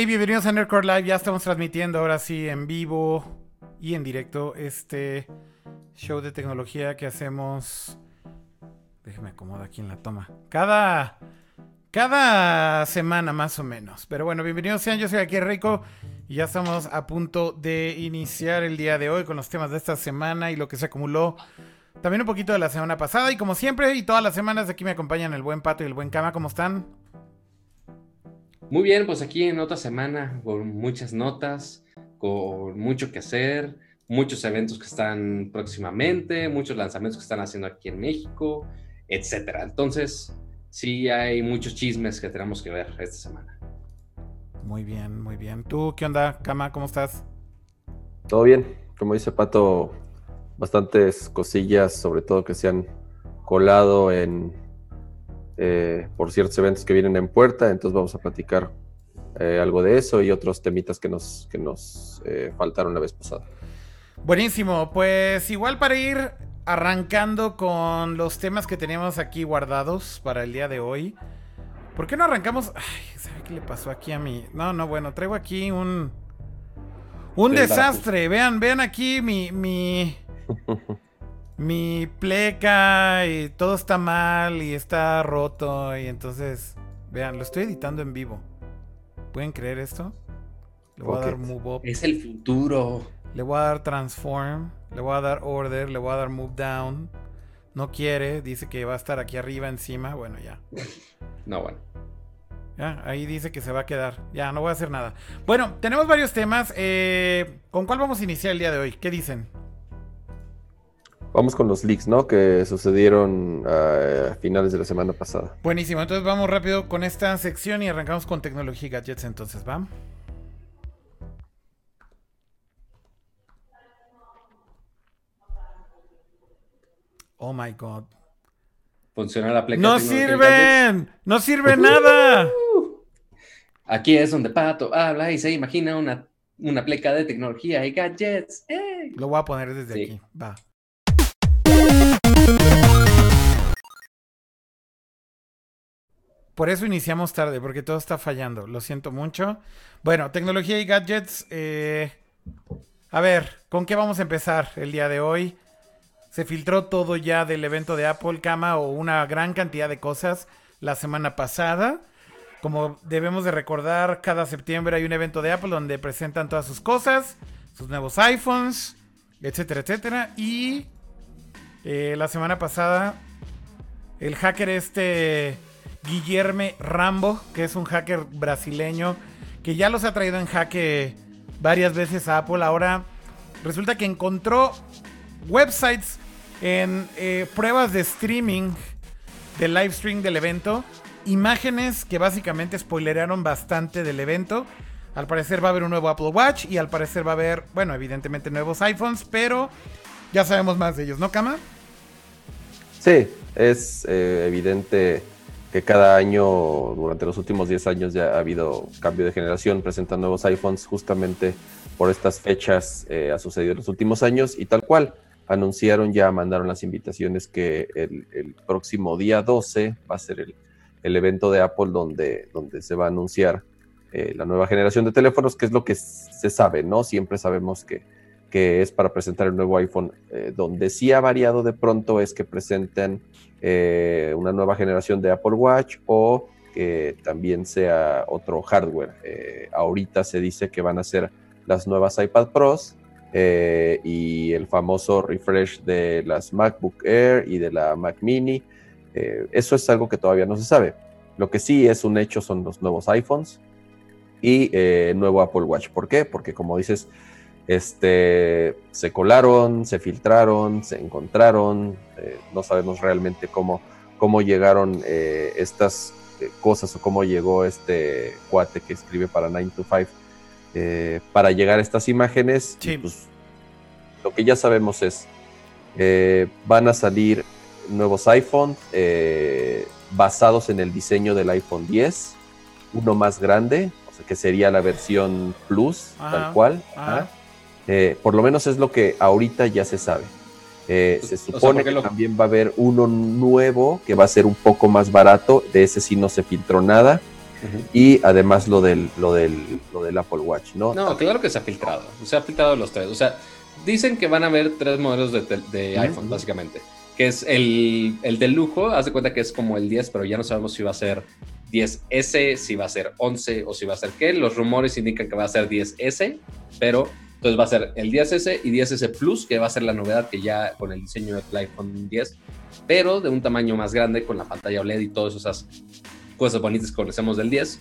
Hey, bienvenidos a Nerdcore Live. Ya estamos transmitiendo ahora sí en vivo y en directo este show de tecnología que hacemos. Déjeme acomodar aquí en la toma. Cada. Cada semana más o menos. Pero bueno, bienvenidos sean. Yo soy aquí Rico. Y ya estamos a punto de iniciar el día de hoy con los temas de esta semana y lo que se acumuló. También un poquito de la semana pasada. Y como siempre, y todas las semanas aquí me acompañan el buen Pato y el buen Cama. ¿Cómo están? Muy bien, pues aquí en otra semana con muchas notas, con mucho que hacer, muchos eventos que están próximamente, muchos lanzamientos que están haciendo aquí en México, etcétera. Entonces, sí hay muchos chismes que tenemos que ver esta semana. Muy bien, muy bien. ¿Tú qué onda, Cama? ¿Cómo estás? Todo bien. Como dice Pato, bastantes cosillas, sobre todo que se han colado en eh, por ciertos eventos que vienen en puerta, entonces vamos a platicar eh, algo de eso y otros temitas que nos, que nos eh, faltaron la vez pasada. Buenísimo, pues igual para ir arrancando con los temas que teníamos aquí guardados para el día de hoy. ¿Por qué no arrancamos? Ay, ¿sabe qué le pasó aquí a mí? No, no, bueno, traigo aquí un... Un desastre. Vean, vean aquí mi... mi... mi pleca y todo está mal y está roto y entonces, vean, lo estoy editando en vivo. ¿Pueden creer esto? Le voy a dar move up. Es el futuro. Le voy a dar transform, le voy a dar order, le voy a dar move down. No quiere, dice que va a estar aquí arriba encima, bueno, ya. No, bueno. Ya, ahí dice que se va a quedar. Ya, no voy a hacer nada. Bueno, tenemos varios temas. Eh, ¿Con cuál vamos a iniciar el día de hoy? ¿Qué dicen? Vamos con los leaks, ¿no? Que sucedieron a finales de la semana pasada. Buenísimo, entonces vamos rápido con esta sección y arrancamos con tecnología y gadgets, entonces, ¿va? Oh my god. Funciona la pleca. ¡No sirven! ¡No sirve nada! Aquí es donde Pato habla y se imagina una, una pleca de tecnología y gadgets. Lo voy a poner desde aquí. Va. Por eso iniciamos tarde, porque todo está fallando. Lo siento mucho. Bueno, tecnología y gadgets. Eh, a ver, ¿con qué vamos a empezar el día de hoy? Se filtró todo ya del evento de Apple Cama o una gran cantidad de cosas la semana pasada. Como debemos de recordar, cada septiembre hay un evento de Apple donde presentan todas sus cosas, sus nuevos iPhones, etcétera, etcétera. Y eh, la semana pasada, el hacker este Guillerme Rambo, que es un hacker brasileño, que ya los ha traído en jaque varias veces a Apple, ahora resulta que encontró websites en eh, pruebas de streaming del live stream del evento, imágenes que básicamente spoileraron bastante del evento. Al parecer va a haber un nuevo Apple Watch y al parecer va a haber, bueno, evidentemente nuevos iPhones, pero ya sabemos más de ellos, ¿no, Kama? Sí, es eh, evidente que cada año, durante los últimos 10 años, ya ha habido cambio de generación, presentan nuevos iPhones justamente por estas fechas, eh, ha sucedido en los últimos años y tal cual. Anunciaron ya, mandaron las invitaciones que el, próximo día 12 va a ser el, evento de Apple donde, donde se va a anunciar eh, la nueva generación de teléfonos, que es lo que se sabe, ¿no? Siempre sabemos que que es para presentar el nuevo iPhone. Eh, donde sí ha variado de pronto es que presenten eh, una nueva generación de Apple Watch o que también sea otro hardware. Eh, ahorita se dice que van a ser las nuevas iPad Pros y el famoso refresh de las MacBook Air y de la Mac Mini. eso es algo que todavía no se sabe. Lo que sí es un hecho son los nuevos iPhones y nuevo Apple Watch. ¿Por qué? Porque como dices, este, se colaron, se filtraron, se encontraron, eh, no sabemos realmente cómo, cómo llegaron eh, estas eh, cosas o cómo llegó este cuate que escribe para 9 to 5 para llegar a estas imágenes. Pues, lo que ya sabemos es, van a salir nuevos iPhone basados en el diseño del iPhone 10, uno más grande, o sea, que sería la versión Plus, tal cual. Eh, por lo menos es lo que ahorita ya se sabe. Eh, se supone que también va a haber uno nuevo que va a ser un poco más barato. De ese sí no se filtró nada. y además lo del, lo, del, lo del Apple Watch, ¿no? No, claro que se ha filtrado. Se ha filtrado los tres. O sea, dicen que van a haber tres modelos de, de iPhone, básicamente. Que es el, el de lujo, haz de cuenta que es como el 10, pero ya no sabemos si va a ser 10S, si va a ser 11 o si va a ser qué. Los rumores indican que va a ser 10S, pero entonces va a ser el 10S y 10S Plus, que va a ser la novedad que ya con el diseño del iPhone 10, pero de un tamaño más grande con la pantalla OLED y todas esas cosas bonitas que conocemos del 10.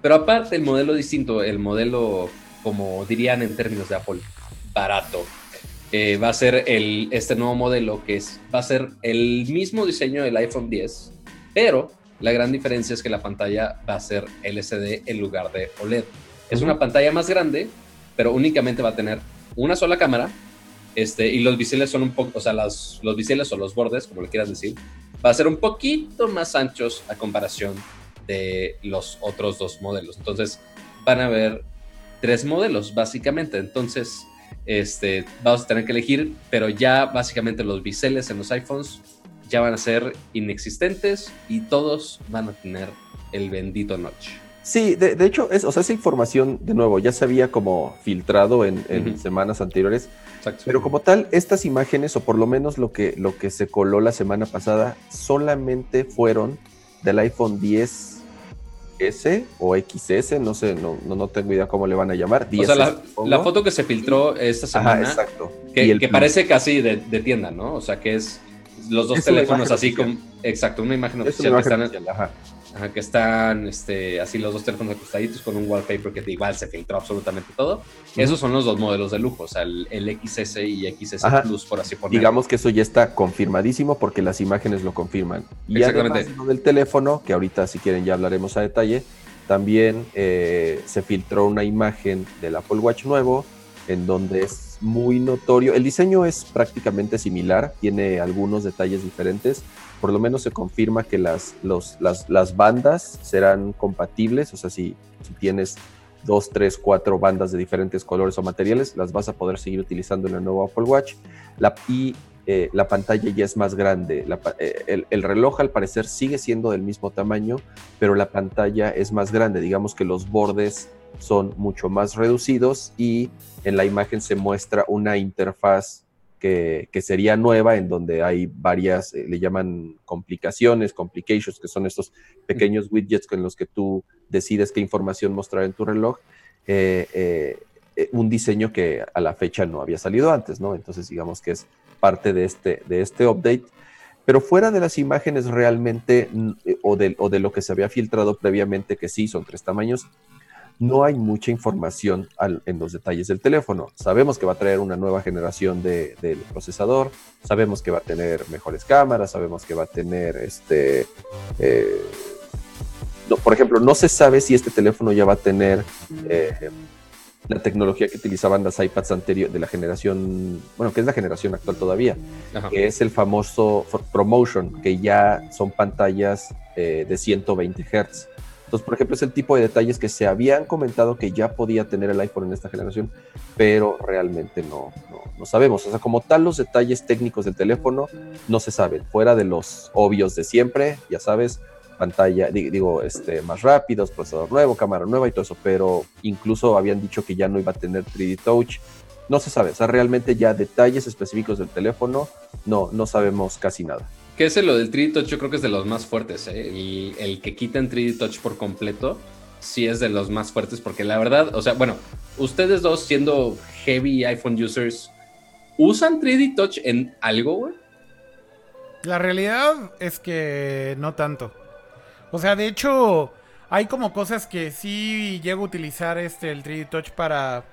Pero aparte el modelo distinto, el modelo, como dirían en términos de Apple, barato, eh, va a ser el, este nuevo modelo que es, va a ser el mismo diseño del iPhone 10, pero la gran diferencia es que la pantalla va a ser LCD en lugar de OLED. Es una pantalla más grande, pero únicamente va a tener una sola cámara. Este, y los biseles son un poco, o sea, los biseles o los bordes, como le quieras decir, va a ser un poquito más anchos a comparación de los otros dos modelos. Entonces, van a haber tres modelos, básicamente. Entonces, este, vamos a tener que elegir, pero ya básicamente los biseles en los iPhones ya van a ser inexistentes y todos van a tener el bendito notch. Sí, de, hecho, es, o sea, esa información, de nuevo, ya se había como filtrado en, semanas anteriores, pero como tal, estas imágenes, o por lo menos lo que, lo que se coló la semana pasada, solamente fueron del iPhone 10S o XS, no sé, no, no, tengo idea cómo le van a llamar. o sea, la, foto que se filtró esta semana, exacto. que, que parece casi de, de, tienda, ¿no? O sea, que es los dos teléfonos así como. Exacto, una imagen oficial que están. Que están este, así los dos teléfonos acostaditos con un wallpaper que igual se filtró absolutamente todo. Esos son los dos modelos de lujo, o sea, el, XS y XS Plus, por así ponerlo. Digamos que eso ya está confirmadísimo porque las imágenes lo confirman. Y Exactamente. además del teléfono, que ahorita si quieren ya hablaremos a detalle, también eh, se filtró una imagen del Apple Watch nuevo en donde es muy notorio. El diseño es prácticamente similar, tiene algunos detalles diferentes. Por lo menos se confirma que las, las, bandas serán compatibles, o sea, si, tienes dos, tres, cuatro bandas de diferentes colores o materiales, las vas a poder seguir utilizando en el nuevo Apple Watch. La, y eh, la pantalla ya es más grande. Eh, el, reloj al parecer sigue siendo del mismo tamaño, pero la pantalla es más grande. Digamos que los bordes son mucho más reducidos y en la imagen se muestra una interfaz que, sería nueva, en donde hay varias, eh, le llaman complicaciones, complications, que son estos pequeños widgets con los que tú decides qué información mostrar en tu reloj. Eh, eh, un diseño que a la fecha no había salido antes, ¿no? Entonces digamos que es parte de este, de este update. Pero fuera de las imágenes realmente, o de, o de lo que se había filtrado previamente, que sí son tres tamaños, no hay mucha información en los detalles del teléfono. Sabemos que va a traer una nueva generación de, del procesador, sabemos que va a tener mejores cámaras, sabemos que va a tener este... Eh, por ejemplo, no se sabe si este teléfono ya va a tener eh, la tecnología que utilizaban las iPads anteriores de la generación, bueno, que es la generación actual todavía, que es el famoso ProMotion, que ya son pantallas eh, de 120 Hz. Entonces, por ejemplo, es el tipo de detalles que se habían comentado que ya podía tener el iPhone en esta generación, pero realmente no, no, sabemos. O sea, como tal, los detalles técnicos del teléfono no se saben, fuera de los obvios de siempre, ya sabes, pantalla, digo, este, más rápidos, procesador nuevo, cámara nueva y todo eso, pero incluso habían dicho que ya no iba a tener 3D Touch. No se sabe, o sea, realmente ya detalles específicos del teléfono, no, no sabemos casi nada. Que ese lo del 3D Touch yo creo que es de los más fuertes, ¿eh? Y el que quitan 3D Touch por completo, sí es de los más fuertes, porque la verdad, o sea, bueno, ustedes dos siendo heavy iPhone users, ¿usan 3D Touch en algo, güey? La realidad es que no tanto. O sea, de hecho, hay como cosas que sí llego a utilizar este el 3D Touch para.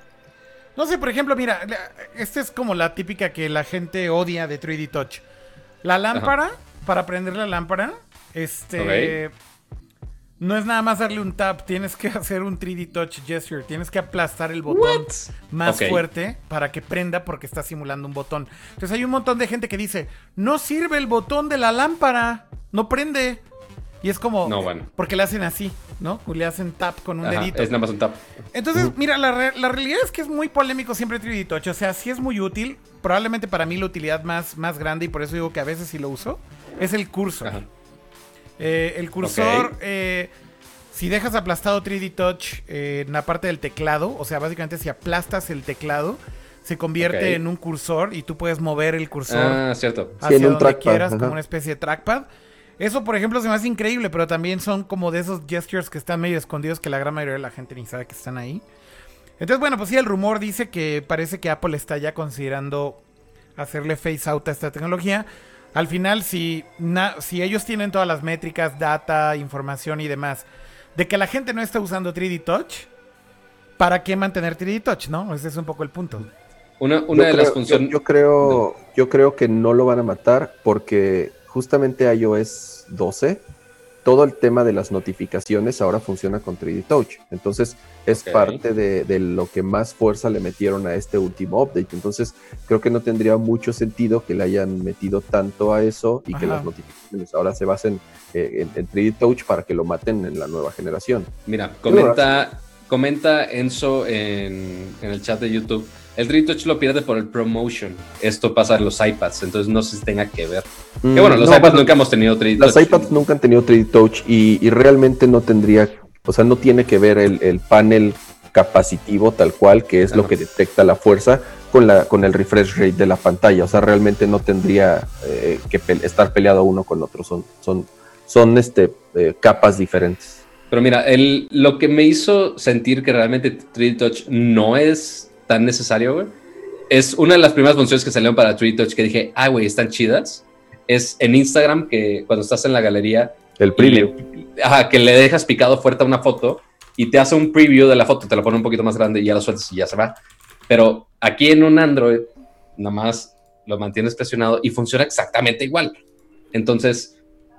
No sé, por ejemplo, mira, esta es como la típica que la gente odia de 3D Touch. La lámpara, para prender la lámpara, este. No es nada más darle un tap, tienes que hacer un 3D Touch gesture, tienes que aplastar el botón más fuerte para que prenda porque está simulando un botón. Entonces hay un montón de gente que dice, no sirve el botón de la lámpara, no prende. Y es como, no, bueno. porque le hacen así, ¿no? Le hacen tap con un dedito. Es nada más un tap. Entonces, mira, la, realidad es que es muy polémico siempre 3D Touch. O sea, sí es muy útil. Probablemente para mí la utilidad más, más grande, y por eso digo que a veces sí lo uso, es el cursor. Eh, el cursor, eh, si dejas aplastado 3D Touch eh, en la parte del teclado, o sea, básicamente si aplastas el teclado, se convierte en un cursor y tú puedes mover el cursor Ah, cierto. hacia en un donde trackpad, quieras, ajá. como una especie de trackpad. Eso, por ejemplo, se me hace increíble, pero también son como de esos gestures que están medio escondidos que la gran mayoría de la gente ni sabe que están ahí. Entonces, bueno, pues sí, el rumor dice que parece que Apple está ya considerando hacerle face out a esta tecnología. Al final, si, na- si ellos tienen todas las métricas, data, información y demás, de que la gente no está usando 3D Touch, ¿para qué mantener 3D Touch, no? Ese es un poco el punto. Una, una de las funciones. Yo, yo creo, yo creo que no lo van a matar porque justamente iOS 12, todo el tema de las notificaciones ahora funciona con 3D Touch. Entonces es parte de, de lo que más fuerza le metieron a este último update. Entonces creo que no tendría mucho sentido que le hayan metido tanto a eso y que las notificaciones ahora se basen eh, en, en 3D Touch para que lo maten en la nueva generación. Mira, comenta, comenta Enzo en, en el chat de YouTube. El 3D Touch lo pierde por el ProMotion. Esto pasa en los iPads, entonces no sé si tenga que ver. Que bueno, los Mm, No, iPads nunca hemos tenido 3D Las Touch. iPads nunca han tenido 3D Touch y, y realmente no tendría, o sea, no tiene que ver el, el panel capacitivo tal cual, que es lo que detecta la fuerza, con, la, con el refresh rate de la pantalla. O sea, realmente no tendría eh, que pe- estar peleado uno con otro. Son, son, son este, eh, capas diferentes. Pero mira, el, lo que me hizo sentir que realmente 3D Touch no es tan necesario, güey, es una de las primeras funciones que salieron para 3D Touch que dije, ah, güey, están chidas. Es en Instagram que cuando estás en la galería El preview. le- ajá, que le dejas picado fuerte a una foto y te hace un preview de la foto, te la pone un poquito más grande y ya lo sueltas y ya se va. Pero aquí en un Android, nada más lo mantienes presionado y funciona exactamente igual. Entonces,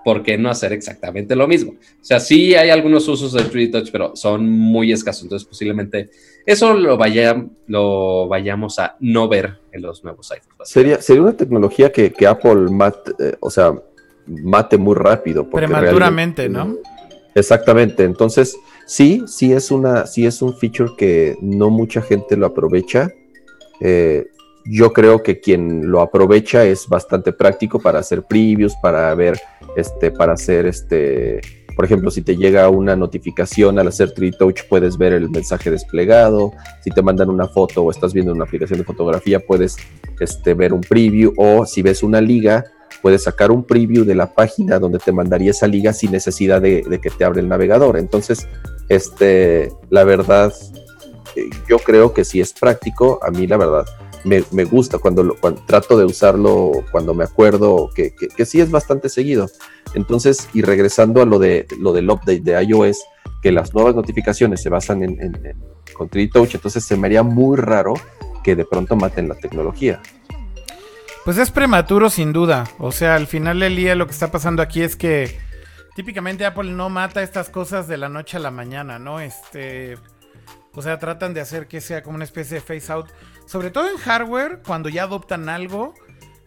¿por qué no hacer exactamente lo mismo? O sea, sí hay algunos usos del 3D Touch, pero son muy escasos. Entonces, posiblemente eso lo, vaya, lo vayamos a no ver en los nuevos iPhones. Sería, sería una tecnología que, que Apple mate, eh, o sea, mate muy rápido. porque Prematuramente, ¿no? Exactamente. Entonces, sí, sí es una, sí es un feature que no mucha gente lo aprovecha. Eh, yo creo que quien lo aprovecha es bastante práctico para hacer previews, para ver, este, para hacer este, por ejemplo, si te llega una notificación al hacer 3D Touch, puedes ver el mensaje desplegado. Si te mandan una foto o estás viendo una aplicación de fotografía, puedes este, ver un preview. O si ves una liga, puedes sacar un preview de la página donde te mandaría esa liga sin necesidad de, de que te abra el navegador. Entonces, este, la verdad, eh, yo creo que si es práctico, a mí la verdad me, gusta cuando, lo- trato de usarlo, cuando me acuerdo que, sí es bastante seguido. Entonces, y regresando a lo, de, lo del update de iOS, que las nuevas notificaciones se basan en, en, en- con 3D Touch, entonces se me haría muy raro que de pronto maten la tecnología. Pues es prematuro sin duda. O sea, al final del día lo que está pasando aquí es que típicamente Apple no mata estas cosas de la noche a la mañana, ¿no? Este, o sea, tratan de hacer que sea como una especie de face out, sobre todo en hardware, cuando ya adoptan algo.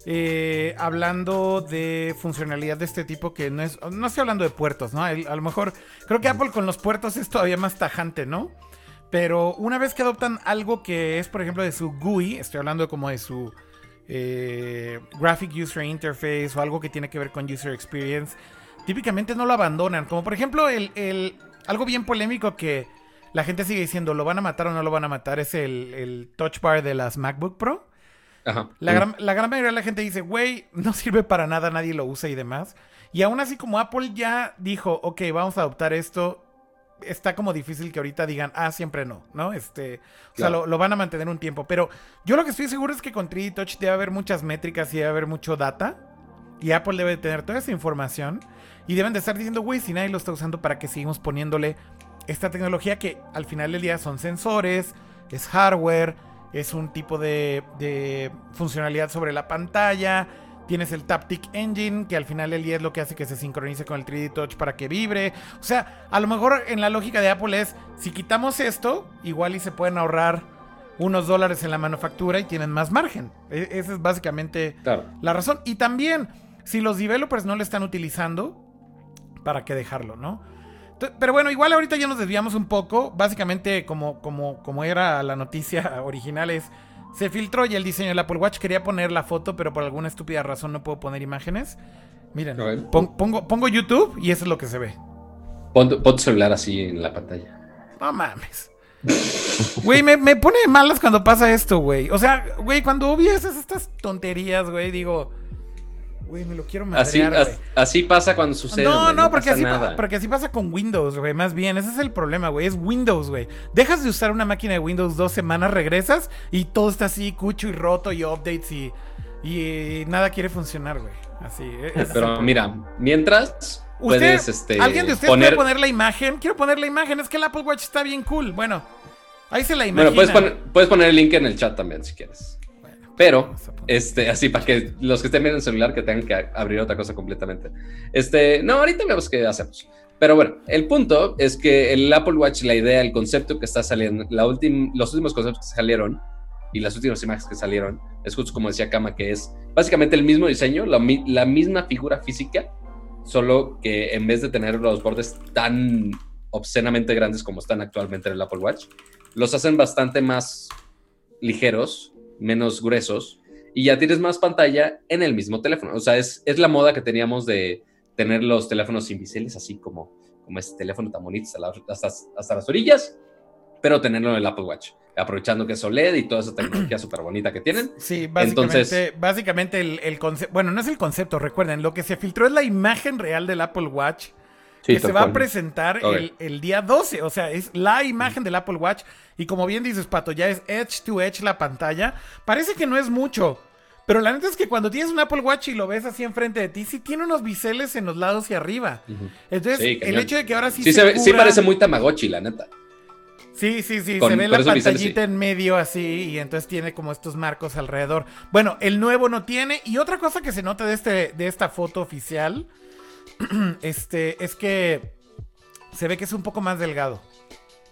eh, hablando de funcionalidad de este tipo que no es, no estoy hablando de puertos, ¿no? A lo mejor creo que Apple con los puertos es todavía más tajante, ¿no? Pero una vez que adoptan algo que es, por ejemplo, de su GUI, estoy hablando como de su eh, Graphic User Interface o algo que tiene que ver con User Experience, típicamente no lo abandonan. Como por ejemplo, el, el- algo bien polémico que la gente sigue diciendo, ¿lo van a matar o no lo van a matar? Es el, el Touch Bar de las MacBook Pro. Ajá. La gran, la gran mayoría de la gente dice, güey, no sirve para nada, nadie lo usa y demás. Y aún así, como Apple ya dijo, ok, vamos a adoptar esto, está como difícil que ahorita digan, ah, siempre no, ¿no? Este, o sea, lo, lo van a mantener un tiempo. Pero yo lo que estoy seguro es que con 3D Touch debe haber muchas métricas y debe haber mucho data. Y Apple debe tener toda esa información. Y deben de estar diciendo, güey, si nadie lo está usando, ¿para qué seguimos poniéndole esta tecnología que al final del día son sensores, es hardware, es un tipo de, de funcionalidad sobre la pantalla. Tienes el Taptic Engine, que al final del día es lo que hace que se sincronice con el 3D Touch para que vibre. O sea, a lo mejor en la lógica de Apple es, si quitamos esto, igual y se pueden ahorrar unos dólares en la manufactura y tienen más margen. E- Esa es básicamente Claro. la razón. Y también, si los developers no lo están utilizando, ¿para qué dejarlo, no? Pero bueno, igual ahorita ya nos desviamos un poco. Básicamente, como, como, como era la noticia original, es. Se filtró ya el diseño del Apple Watch. Quería poner la foto, pero por alguna estúpida razón no puedo poner imágenes. Miren, pon- pongo, pongo YouTube y eso es lo que se ve. Pon, tu- celular así en la pantalla. No mames. Güey, me, me pone malas cuando pasa esto, güey. O sea, güey, cuando obvias estas tonterías, güey, digo, güey, me lo quiero madrear, así pasa cuando sucede. No, no, porque así, pa- nada. porque así pasa con Windows, güey. Más bien, ese es el problema, güey. Es Windows, güey. Dejas de usar una máquina de Windows dos semanas, regresas y todo está así, cucho y roto y updates y, y nada quiere funcionar, güey. Así. e- Pero mira, mientras Usted- puedes este, ¿Alguien de ustedes poner. puede poner la imagen? Quiero poner la imagen. Es que el Apple Watch está bien cool. Bueno, ahí se la imagina. Bueno, puedes poner el link en el chat también si quieres. Pero, este, así para que los que estén viendo el celular que tengan que abrir otra cosa completamente. Este, no, ahorita vemos qué hacemos. Pero bueno, el punto es que el Apple Watch, la idea, el concepto que está saliendo, la última, los últimos conceptos que salieron y las últimas imágenes que salieron, es justo como decía Kama, que es básicamente el mismo diseño, la, la misma figura física, solo que en vez de tener los bordes tan obscenamente grandes como están actualmente en el Apple Watch, los hacen bastante más ligeros, menos gruesos, y ya tienes más pantalla en el mismo teléfono. O sea, es, es la moda que teníamos de tener los teléfonos invisibles, así como, como este teléfono tan bonito hasta, la- hasta, hasta las orillas, pero tenerlo en el Apple Watch, aprovechando que es OLED y toda esa tecnología súper bonita que tienen. Sí, básicamente, Entonces- básicamente el, el concepto, bueno, no es el concepto, recuerden, lo que se filtró es la imagen real del Apple Watch Sí, que se va a presentar el, el día 12, o sea, es la imagen del Apple Watch y como bien dices, Pato, ya es edge to edge la pantalla, parece que no es mucho, pero la neta es que cuando tienes un Apple Watch y lo ves así enfrente de ti, sí tiene unos biseles en los lados y arriba. Entonces, Sí, el hecho de que ahora sí Sí, se ve- sí parece muy Tamagotchi, la neta. Sí, sí, sí, Con- se ve la biseles, pantallita en medio así y entonces tiene como estos marcos alrededor. Bueno, el nuevo no tiene y otra cosa que se nota de este de esta foto oficial este es que se ve que es un poco más delgado.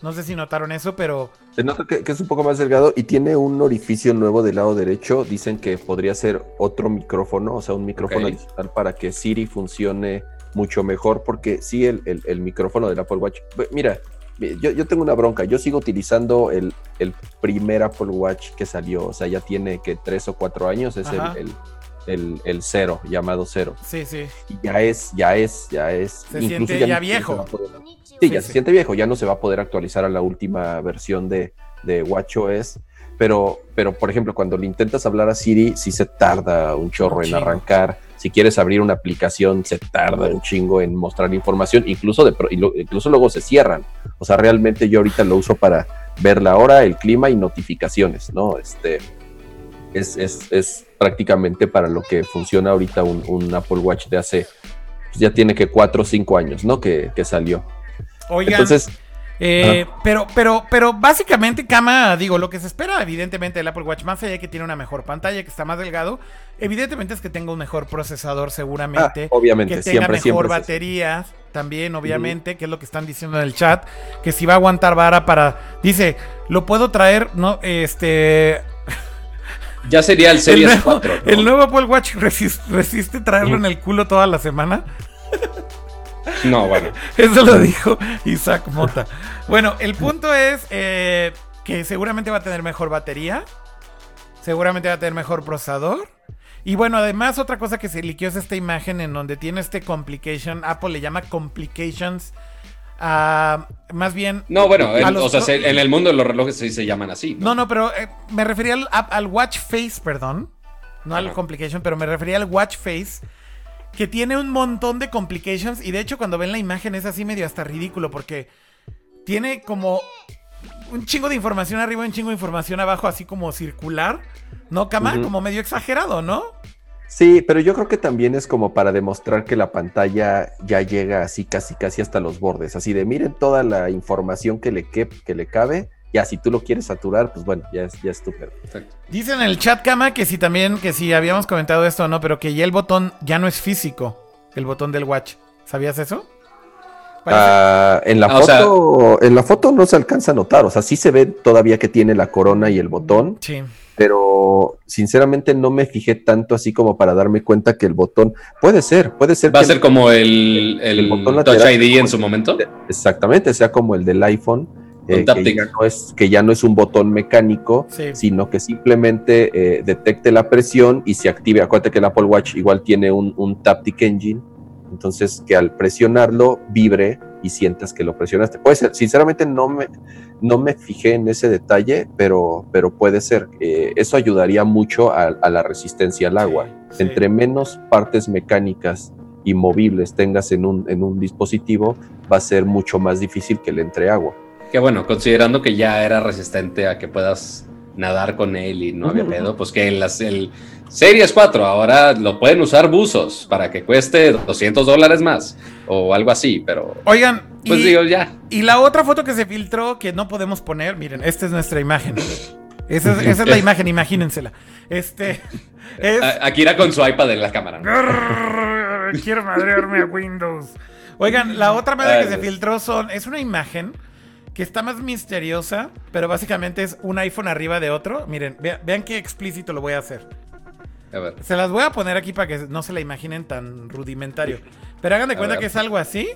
No sé si notaron eso, pero Se nota que, que es un poco más delgado y tiene un orificio nuevo del lado derecho. Dicen que podría ser otro micrófono, o sea, un micrófono adicional para que Siri funcione mucho mejor, porque sí, el, el- el micrófono del Apple Watch. Mira, yo, yo tengo una bronca. Yo sigo utilizando el, el primer Apple Watch que salió, o sea, ya tiene que tres o cuatro años, es el. El, el- cero, llamado cero. sí, sí. Y ya es, ya es, ya es. Se siente ya no viejo. poder- Sí, Sí, ya sí. se siente viejo, ya no se va a poder actualizar a la última versión de, de WatchOS. Pero, pero, por ejemplo, cuando le intentas hablar a Siri, sí se tarda un chorro Un en arrancar. Si quieres abrir una aplicación, se tarda un chingo en mostrar información. Incluso, de, incluso luego se cierran. O sea, realmente yo ahorita lo uso para ver la hora, el clima y notificaciones, ¿no? Este es, es, es prácticamente para lo que funciona ahorita un, un Apple Watch de hace, pues ya tiene que cuatro o cinco años, ¿no? Que, que salió. Oigan, Entonces, Eh, pero, pero, pero básicamente, Cama, digo, lo que se espera, evidentemente, del Apple Watch, más allá de que tiene una mejor pantalla, que está más delgado, evidentemente es que tenga un mejor procesador, ah, seguramente. obviamente, que tenga siempre, mejor siempre. es así. batería, también, obviamente, que es lo que están diciendo en el chat, que si va a aguantar vara para. Dice, lo puedo traer, no, este. Ya sería el El Series nuevo, 4. ¿no? el nuevo Apple Watch resiste, resiste traerlo en el culo toda la semana. No, bueno. Eso lo dijo Isaac Mota. Bueno, el punto es eh, que seguramente va a tener mejor batería. Seguramente va a tener mejor procesador. Y bueno, además otra cosa que se liqueó es esta imagen en donde tiene este complication. Apple le llama complications. A más bien... No, bueno, en, los- o sea, se- en el mundo de los relojes sí se llaman así. No, no, pero eh, me refería al, al watch face, perdón. No al Ajá. complication, pero me refería al watch face. Que tiene un montón de complications. Y de hecho, cuando ven la imagen es así medio hasta ridículo. Porque tiene como un chingo de información arriba y un chingo de información abajo, así como circular. ¿No, Cama? Como medio exagerado, ¿no? Sí, pero yo creo que también es como para demostrar que la pantalla ya llega así casi casi hasta los bordes, así de miren toda la información que le, que, que le cabe, ya si tú lo quieres saturar, pues bueno, ya es, ya es tu pedo. Dice en el chat, Cama, que si también, que si habíamos comentado esto o no, pero que ya el botón ya no es físico. El botón del watch. ¿Sabías eso? Ah, en la Ah, o sea- foto, en la foto no se alcanza a notar, o sea, sí se ve todavía que tiene la corona y el botón, Sí. Pero sinceramente no me fijé tanto así como para darme cuenta que el botón puede ser, puede ser Va a ser como el, el, el botón Touch lateral. ID en su momento. exactamente sea como el del iPhone, eh, que, Taptic. ya no es, que ya no es un botón mecánico, Sí. sino que simplemente eh, detecte la presión y se active. Acuérdate que el Apple Watch igual tiene un, un Taptic Engine, entonces que al presionarlo vibre y sientas que lo presionaste. Puede ser, sinceramente no me, no me fijé en ese detalle, pero, pero puede ser. Eh, eso ayudaría mucho a, la resistencia al agua. Entre menos partes mecánicas y movibles tengas en un, en un dispositivo, va a ser mucho más difícil que le entre agua. Que bueno, considerando que ya era resistente a que puedas nadar con él y no había pedo, pues que el, el Series 4 ahora lo pueden usar buzos para que cueste 200 dólares más o algo así, pero... Oigan, pues digo ya. Y la otra foto que se filtró que no podemos poner, miren, esta es nuestra imagen. Esa es, la imagen, imagínensela. Este es... Akira con su iPad en la cámara. Quiero madrearme a Windows. Oigan, la otra madre que se filtró son, es una imagen que está más misteriosa, pero básicamente es un iPhone arriba de otro. Miren, vean, qué explícito lo voy a hacer. A ver. Se las voy a poner aquí para que no se la imaginen tan rudimentario. Pero hagan de cuenta que es algo así.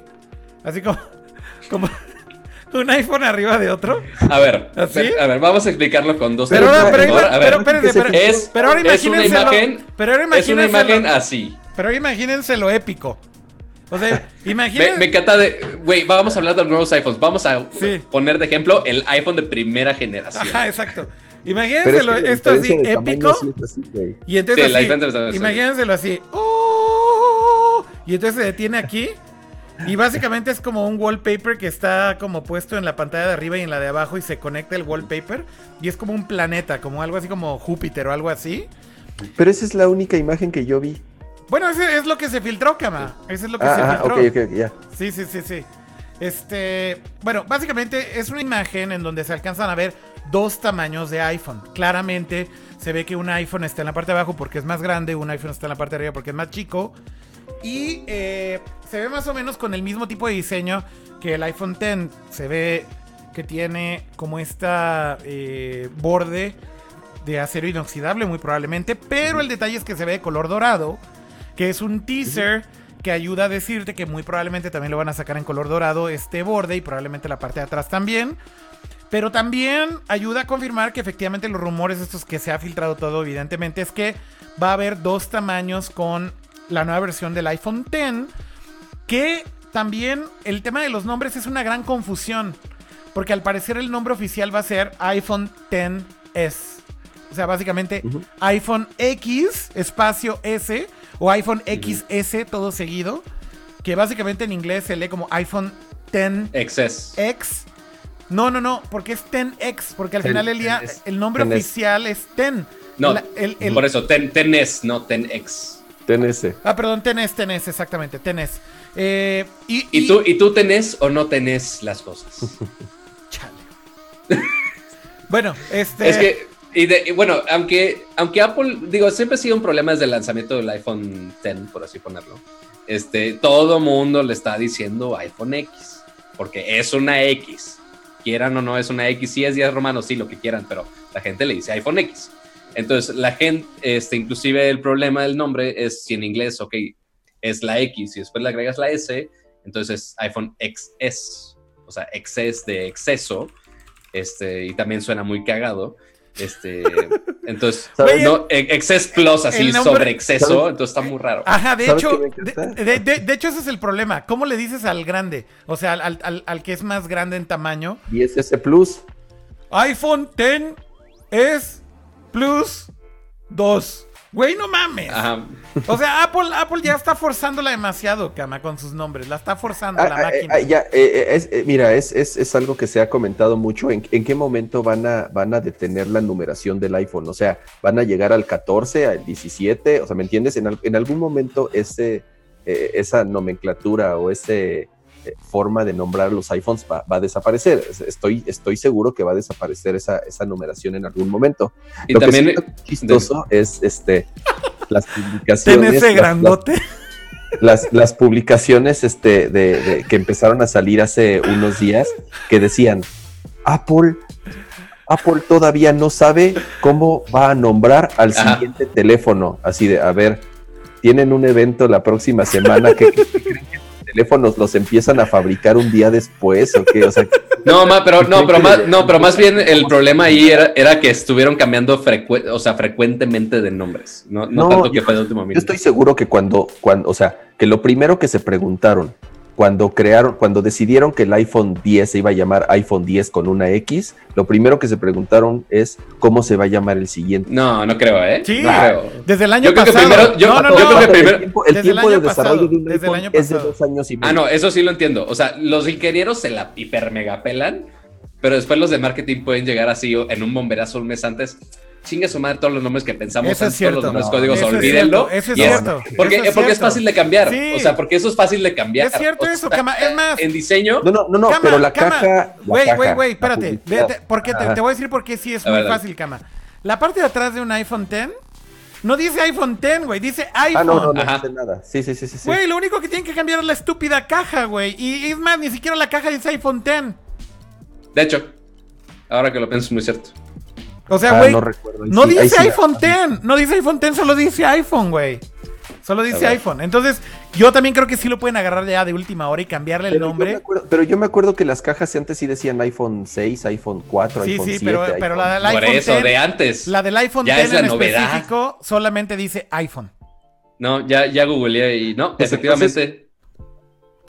Así como, como un iPhone arriba de otro. A ver, ¿Así? a ver, vamos a explicarlo con dos. Pero ahora, pero, pero, es, pero ahora imagínense. Pero ahora imagínense. Es una imagen así. Pero ahora imagínense lo épico. O sea, imagínate. Me, encanta de. Güey, vamos a hablar de los nuevos iPhones. Vamos a poner de ejemplo el iPhone de primera generación. Ajá, exacto. Imagínenselo esto así épico. y entonces así, imagínenselo así. ¡Oh! y entonces se detiene aquí. Y básicamente es como un wallpaper que está como puesto en la pantalla de arriba y en la de abajo y se conecta el wallpaper. Y es como un planeta, como algo así como Júpiter o algo así. Pero esa es la única imagen que yo vi. Bueno, ese es lo que se filtró, Kama. Ese es lo que se filtró. Ok, ok, ya. Sí, sí, sí, sí. Este, bueno, básicamente es una imagen en donde se alcanzan a ver dos tamaños de iPhone. Claramente se ve que un iPhone está en la parte de abajo porque es más grande, un iPhone está en la parte de arriba porque es más chico. Y eh, se ve más o menos con el mismo tipo de diseño que el iPhone X. Se ve que tiene como esta eh, borde de acero inoxidable, muy probablemente. Pero el detalle es que se ve de color dorado que es un teaser que ayuda a decirte que muy probablemente también lo van a sacar en color dorado este borde y probablemente la parte de atrás también. Pero también ayuda a confirmar que efectivamente los rumores estos que se ha filtrado todo evidentemente es que va a haber dos tamaños con la nueva versión del iPhone X que también el tema de los nombres es una gran confusión porque al parecer el nombre oficial va a ser iPhone X O sea, básicamente iPhone X espacio S o iPhone XS todo seguido, que básicamente en inglés se lee como iPhone 10 XS. X. No, no, no, porque es 10X, porque al final el día el nombre oficial es 10. No, por eso, 10S, no 10X. 10S. Ah, perdón, 10S, 10S, exactamente, 10S. Eh, y, y, tú, ¿Y tú tenés o no tenés las cosas? Chale. bueno, este... Es que y, bueno, aunque, aunque Apple, digo, siempre ha sido un problema desde el lanzamiento del iPhone X, por así ponerlo. Este, todo mundo le está diciendo iPhone X, porque es una X. Quieran o no, es una X. Si es 10 romano, sí, lo que quieran, pero la gente le dice iPhone X. Entonces, la gente, este, inclusive el problema del nombre es si en inglés, ok, es la X y después le agregas la S, entonces iPhone XS, o sea, XS de exceso, este, y también suena muy cagado. Este, entonces, no, Excess Plus así sobre exceso, entonces está muy raro. Ajá, de hecho, de, hecho ese es el problema. ¿Cómo le dices al grande? O sea, al, que es más grande en tamaño. Y es ese Plus. iPhone 10 es Plus 2. Güey, no mames. O sea, Apple, Apple ya está forzándola demasiado, Cama, con sus nombres. La está forzando ah, la ah, máquina. Ah, ya, eh, eh, es, eh, mira, es, es, algo que se ha comentado mucho. ¿En, qué momento van a, van a detener la numeración del iPhone? O sea, ¿van a llegar al 14, al 17? O sea, ¿me entiendes? En, en algún momento ese, esa nomenclatura o ese forma de nombrar los iPhones va, a desaparecer. Estoy, estoy seguro que va a desaparecer esa, esa numeración en algún momento. Y también es chistoso es este las publicaciones. ese grandote. Las, las, publicaciones este, de, que empezaron a salir hace unos días que decían Apple Apple todavía no sabe cómo va a nombrar al siguiente teléfono. Así de, a ver, tienen un evento la próxima semana que, teléfonos los empiezan a fabricar un día después o qué? O sea, no, pero no, pero más, no, pero más bien el problema ahí era, era que estuvieron cambiando o sea, frecuentemente de nombres, no, no, tanto que fue de último minuto. Yo estoy seguro que cuando, cuando, o sea, que lo primero que se preguntaron cuando crearon, cuando decidieron que el iPhone 10 se iba a llamar iPhone 10 con una X, lo primero que se preguntaron es cómo se va a llamar el siguiente. No, no creo, ¿eh? Sí, no creo. desde el año Yo creo que pasado. primero- yo- no, no, yo no. creo que primero- el tiempo, el tiempo de desarrollo pasado, de un desde el iPhone año es de dos años y medio. Ah, no, eso sí lo entiendo. O sea, los ingenieros se la hiper mega pelan, pero después los de marketing pueden llegar así en un bomberazo un mes antes. Chingue su madre todos los nombres que pensamos, Eso es antes, todos los nombres No, códigos, eso es olvídenlo. cierto, eso es cierto, Porque, eso es porque fácil de cambiar. Sí. O sea, porque eso es fácil de cambiar. Es cierto O eso, Cama. Es más, En diseño, No, no, no, no, Cama, pero la Cama. caja. Güey, güey, güey, espérate. publicidad. De- de- ¿Por qué te, voy a decir por qué sí es A muy fácil, Cama. La parte de atrás de un iPhone X no dice iPhone X, güey, dice iPhone. Ah, no, no, no Ajá. dice nada. Sí, sí, sí, sí. sí. Güey, lo único que tienen que cambiar es la estúpida caja, güey. Y es más, ni siquiera la caja dice iPhone X. de hecho, ahora que lo pienso es muy cierto. O sea, Ah, güey, no sí- dice sí- iPhone X. No dice iPhone X, solo dice iPhone, güey. Solo dice iPhone. Entonces, yo también creo que sí lo pueden agarrar ya de última hora y cambiarle el yo, nombre. acuerdo, pero yo me acuerdo que las cajas antes sí decían iPhone 6, iPhone 4, Sí, iPhone sí, 7. pero, iPhone- pero la del Por iPhone eso, X, de antes. la del iPhone Ya X es la en novedad. específico solamente dice iPhone. No, ya, ya googleé y no, Pues efectivamente.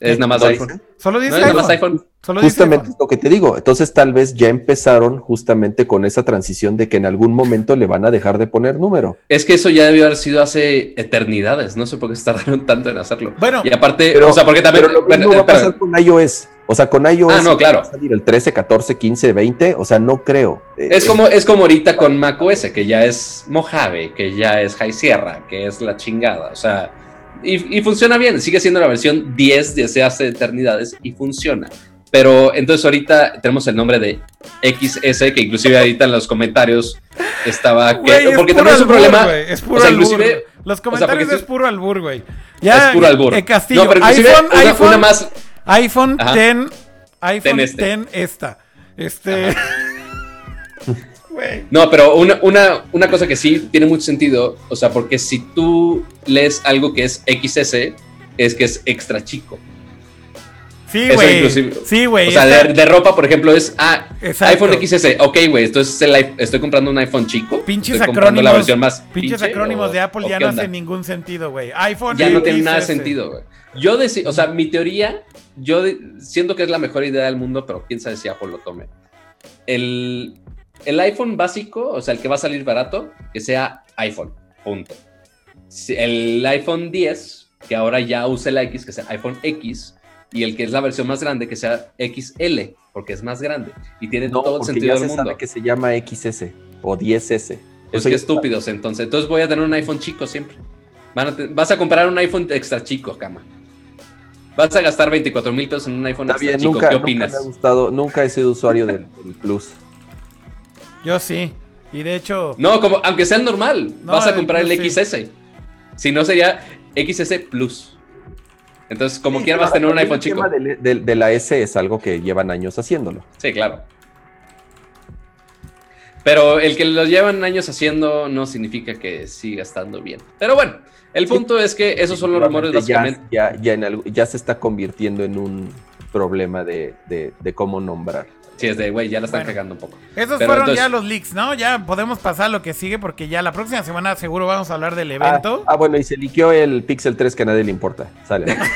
Es nada más ¿No iPhone. dice? Solo dice No es nada más iPhone. iPhone. Solo dice Justamente es iPhone. lo que te digo. Entonces, tal vez ya empezaron justamente con esa transición de que en algún momento le van a dejar de poner número. Es que eso ya debió haber sido hace eternidades. No sé por qué se tardaron tanto en hacerlo. Bueno, y aparte, Pero, o sea, porque también. pero lo bueno, mismo va a pasar con iOS. O sea, con iOS Ah, no, claro. va a salir el 13, 14, 15, 20. O sea, no creo. Eh, Es eh, como, es como ahorita con macOS, que ya es Mojave, que ya es High Sierra, que es la chingada. O sea, y, y funciona bien. Sigue siendo la versión 10 desde hace eternidades y funciona. Pero entonces ahorita tenemos el nombre de XS, que inclusive ahorita en los comentarios estaba que. Güey, es porque también es un albur, problema. güey, Es puro o sea, albur. inclusive. Los comentarios sí- es puro albur, güey. Ya, es puro albur. eh, Castillo, No, pero iPhone, una, iPhone, una más. iPhone Ajá. 10, iPhone Ten 10 este. esta. Este. Güey. No, pero una, una, una cosa que sí tiene mucho sentido, o sea, porque si tú lees algo que es XS, es que es extra chico. Sí, güey. Sí, güey. o sea, de, de ropa, por ejemplo, es ah, Exacto. iPhone XS. Ok, güey, entonces el estoy comprando un iPhone chico. Pinches estoy acrónimos. la versión más Pinches pinche, acrónimos o- de Apple ya no hacen ningún sentido, güey. iPhone Ya no tiene nada de sentido, güey. Yo decía, o sea, mi teoría, yo de- siento que es la mejor idea del mundo, pero quién sabe si Apple lo tome. El, el iPhone básico, o sea, el que va a salir barato, que sea iPhone, punto. El iPhone 10, que ahora ya use la X, que sea iPhone X, y el que es la versión más grande, que sea XL, porque es más grande y tiene no, todo el sentido ya del se mundo. sabe que se llama XS o 10S. Pues Eso qué estúpidos, entonces. Entonces voy a tener un iPhone chico siempre. Van a te- vas a comprar un iPhone extra chico, cama. Vas a gastar 24 mil pesos en un iPhone Está extra bien, chico. nunca, ¿Qué nunca opinas? me ha gustado, nunca he sido usuario del, del Plus. Yo sí. Y de hecho. No, como, aunque sea el normal, No, vas a el comprar el sí. XS. Si no, sería XS Plus. Entonces, como Sí, quiera, vas a tener un iPhone el chico. tema del- del- de la S es algo que llevan años haciéndolo. Sí, claro. Pero el que lo llevan años haciendo no significa que siga estando bien. Pero bueno, el punto es que esos son los rumores ya, básicamente. ya, ya, en algo- ya se está convirtiendo en un problema de, de- de cómo nombrar. Sí, es de, güey, ya la están Bueno. cagando un poco. Esos Pero fueron entonces- ya los leaks, ¿no? Ya podemos pasar a lo que sigue porque ya la próxima semana seguro vamos a hablar del Ah, evento. ah, bueno, y se liqueó el Pixel 3 que a nadie le importa. Sale.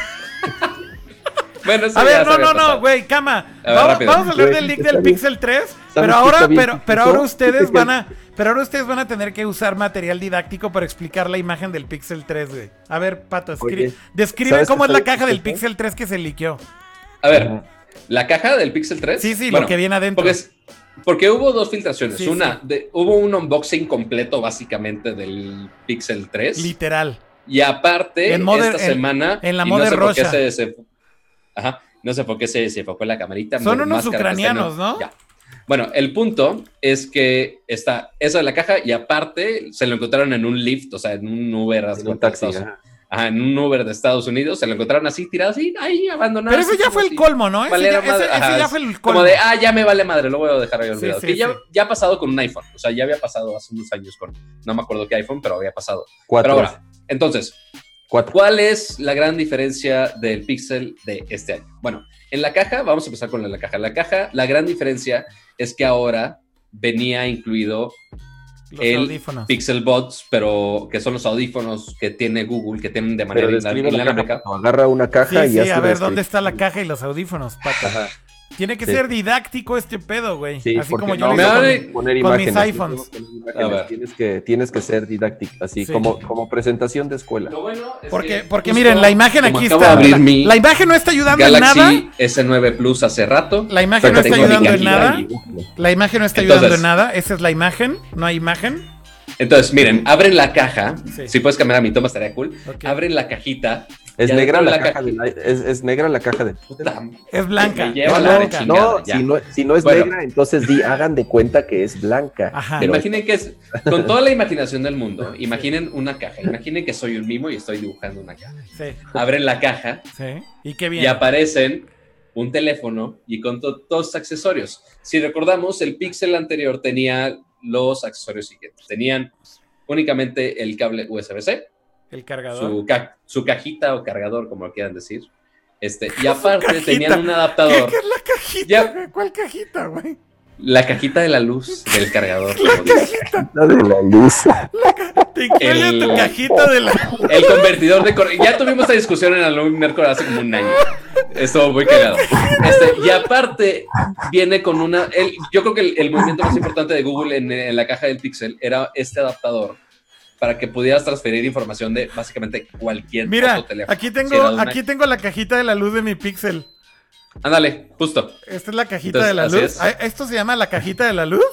Bueno, eso A ver, no, no, no, güey, cama. A ver, vamos, a hablar del leak del. Pixel 3, ¿Sabes pero ahora, pero, pero ahora ustedes van a, pero ahora ustedes van a tener que usar material didáctico para explicar la imagen del Pixel 3, güey. A ver, Pato, escri- Oye, describe ¿sabes cómo es la caja del? Pixel 3 que se liqueó. A ver, la caja del Pixel 3. Sí, sí, Bueno, lo que viene adentro. Porque, es- porque hubo dos filtraciones. Sí, Una, sí. de- hubo un unboxing completo básicamente del Pixel 3. Literal. Y aparte, En Mother- esta en- semana. en la y no sé por qué se, se- Ajá, no sé por qué se, se enfocó en la camarita. Son unos ucranianos, ¿no? Ya. Bueno, el punto es que está eso de la caja y aparte se lo encontraron en un lift, o sea, en un Uber. En un taxi. Ajá. En un Uber de Estados Unidos, se lo encontraron así, tirado así, ahí abandonado. Pero eso así ya fue el colmo, ¿no? Ese ya, ese- ese ya fue el colmo. Como de, ah, ya me vale madre, lo voy a dejar ahí olvidado. sí, que ya, sí. ya ha pasado con un iPhone, o sea, ya había pasado hace unos años con, no me acuerdo qué iPhone, pero había pasado. Cuatro. Pero ahora, entonces, Cuatro. ¿Cuál es la gran diferencia del Pixel de este año? Bueno, en la caja, vamos a empezar con la, la caja. La caja, la gran diferencia es que ahora venía incluido Los el audífonos. Pixel Buds, pero que son los audífonos que tiene Google, que tienen de manera inalámbrica. Agarra una Sí, caja y sí, hace a ver, ¿dónde está la caja y los audífonos, Pato? Ajá. Tiene que Sí. ser didáctico este pedo, güey. Sí, Así como yo no lo me con- poner con mis imágenes, iPhones. no podemos poner A imágenes, ver. Tienes que, tienes que ser didáctico, así Sí. como, como presentación de escuela. Lo bueno es Porque, que porque justo miren, la imagen aquí está. de abrir La, mi la imagen no está ayudando en nada. Galaxy S9 Plus hace rato. La imagen no está ayudando en nada. La imagen no está Entonces- ayudando en nada. Esa es la imagen. No hay imagen. Entonces, miren, abren la caja. Sí. Si puedes cambiar a mi toma, estaría cool. Abren la cajita. Es negra la, la caja de la, es, es negra la caja de. Puta, Es blanca. Lleva es la chingada. No, si no, si no es Bueno. negra, entonces di, hagan de cuenta que es blanca. Ajá. Pero- Imaginen que es, con toda la imaginación del mundo, imaginen una caja. Imaginen que soy un mimo y estoy dibujando una caja. Sí, Abren la caja sí. Y qué bien. y aparecen un teléfono y con to- todos los accesorios. Si recordamos, el Pixel anterior tenía los accesorios siguientes. Tenían únicamente el cable USB-C, El cargador. su, ca- su cajita o cargador, como lo quieran decir. Este, y aparte cajita. tenían un ¿Qué, adaptador, qué es la cajita? Ya. ¿Cuál cajita, güey? la cajita de la luz del cargador. como dice. La de la luz. Te incluye El- tu cajita de la. El convertidor de corriente. Ya tuvimos esta discusión en Alumni Nerdcore hace como un año. Estuvo muy cagado. Este, y aparte, viene con una. el- yo creo que el, el movimiento más importante de Google en, en la caja del Pixel era este adaptador para que pudieras transferir información de básicamente cualquier Mira, otro teléfono. aquí tengo, una- aquí tengo la cajita de la luz de mi Pixel. Ándale, justo. Esta es la cajita Entonces, de la luz. es. Ah, ¿Esto se llama la cajita de la luz?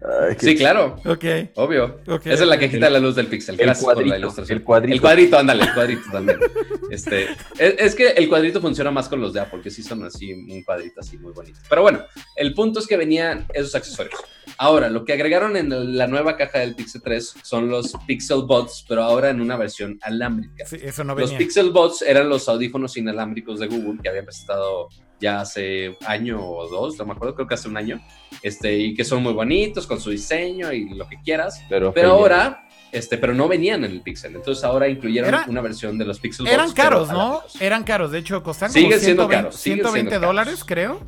Ay, Sí, claro. Ok. Obvio. Esa es la cajita de la luz del Pixel. El Gracias por cuadrito, la ilustración. el cuadrito. El cuadrito, ándale, el cuadrito también. Este, es, es que el cuadrito funciona más con los de Apple, que sí son así, un cuadrito así muy bonito. Pero bueno, el punto es que venían esos accesorios. Ahora, lo que agregaron en el- la nueva caja del Pixel 3 son los Pixel Buds, pero ahora en una versión alámbrica. Sí, eso no Los venía. Pixel Buds eran los audífonos inalámbricos de Google que habían presentado ya hace año o dos, no me acuerdo, creo que hace un año, este, y que son muy bonitos con su diseño y lo que quieras, Pero, ahora, este, pero no venían en el Pixel, entonces ahora incluyeron Era- una versión de los Pixel Buds. Eran caros, ¿no? Eran caros. De hecho, costaban Siguen como siendo 120, caros, siguen 120 siendo dólares, caros. creo.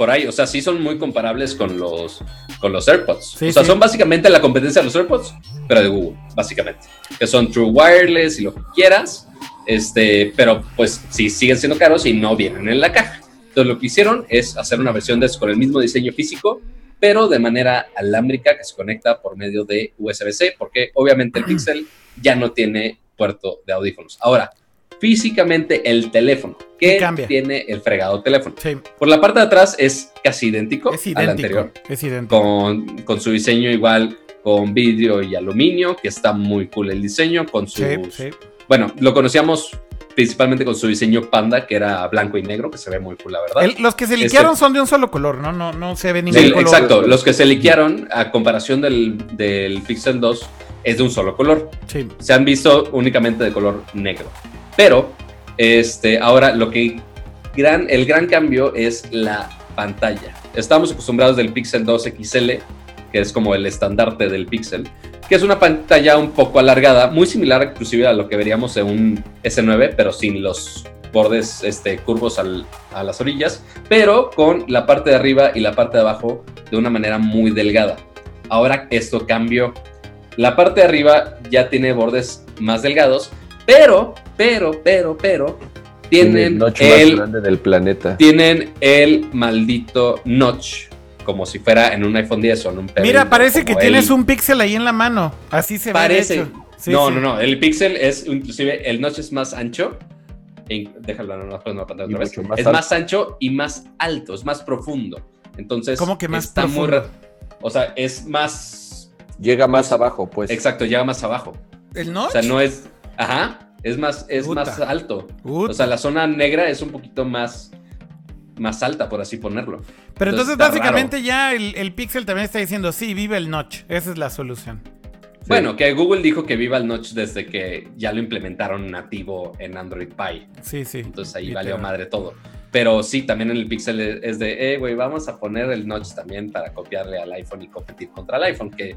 Por ahí, o sea, sí son muy comparables con los, con los AirPods. Sí, o sea, sí. son básicamente la competencia de los AirPods, pero de Google, básicamente. Que son True Wireless y lo que quieras, este, pero pues sí siguen siendo caros y no vienen en la caja. Entonces lo que hicieron es hacer una versión de eso con el mismo diseño físico, pero de manera alámbrica que se conecta por medio de USB-C, porque obviamente el Pixel ya no tiene puerto de audífonos. Ahora, físicamente el teléfono, ¿Qué que cambia? tiene el fregado teléfono. Sí, Por la parte de atrás es casi idéntico, es al anterior, Es idéntico. con, con su diseño igual con vidrio y aluminio, que está muy cool el diseño, con sus... Sí, sí. Bueno, lo conocíamos principalmente con su diseño panda, que era blanco y negro, que se ve muy cool, la verdad. El- los que se Este- liquearon son de un solo color, ¿no? No, no se ve ningún color. exacto, los que se liquearon a comparación del, del Pixel 2 es de un solo color. Sí. se han visto únicamente de color negro. Pero, este, ahora lo que gran, el gran cambio es la pantalla. Estamos acostumbrados del Pixel 2 XL, que es como el estandarte del Pixel, que es una pantalla un poco alargada, muy similar inclusive a lo que veríamos en un S9, pero sin los bordes este, curvos al- a las orillas, pero con la parte de arriba y la parte de abajo de una manera muy delgada. Ahora esto cambió. La parte de arriba ya tiene bordes más delgados, pero, pero, pero, pero, Tiene el tienen notch más el, grande del planeta. tienen el maldito notch, como si fuera en un iPhone 10 o en un P20, Mira, parece que tienes el- un píxel ahí en la mano. Así se ve. de Parece. Sí, no, sí. no, no, el Pixel es inclusive, el notch es más ancho. e- déjalo, no, no, no, pantalla Y otra vez. más es alto. más ancho y más alto, es más profundo. Entonces, ¿Cómo que más está muy profundo? ra- o sea, es más, Llega más abajo, pues. exacto, llega más abajo. ¿El O notch? sea, no es, ajá, es más, es más alto. O sea, la zona negra es un poquito más, más alta, por así ponerlo. Pero entonces, básicamente ya el, el Pixel también está diciendo, sí, vive el notch. Esa es la solución. Bueno, que Google dijo que viva el notch desde que ya lo implementaron nativo en Android Pie. Sí, sí. Entonces ahí Literal. valió madre todo. Pero sí, también en el Pixel es de, eh, güey, vamos a poner el notch también para copiarle al iPhone y competir contra el iPhone, que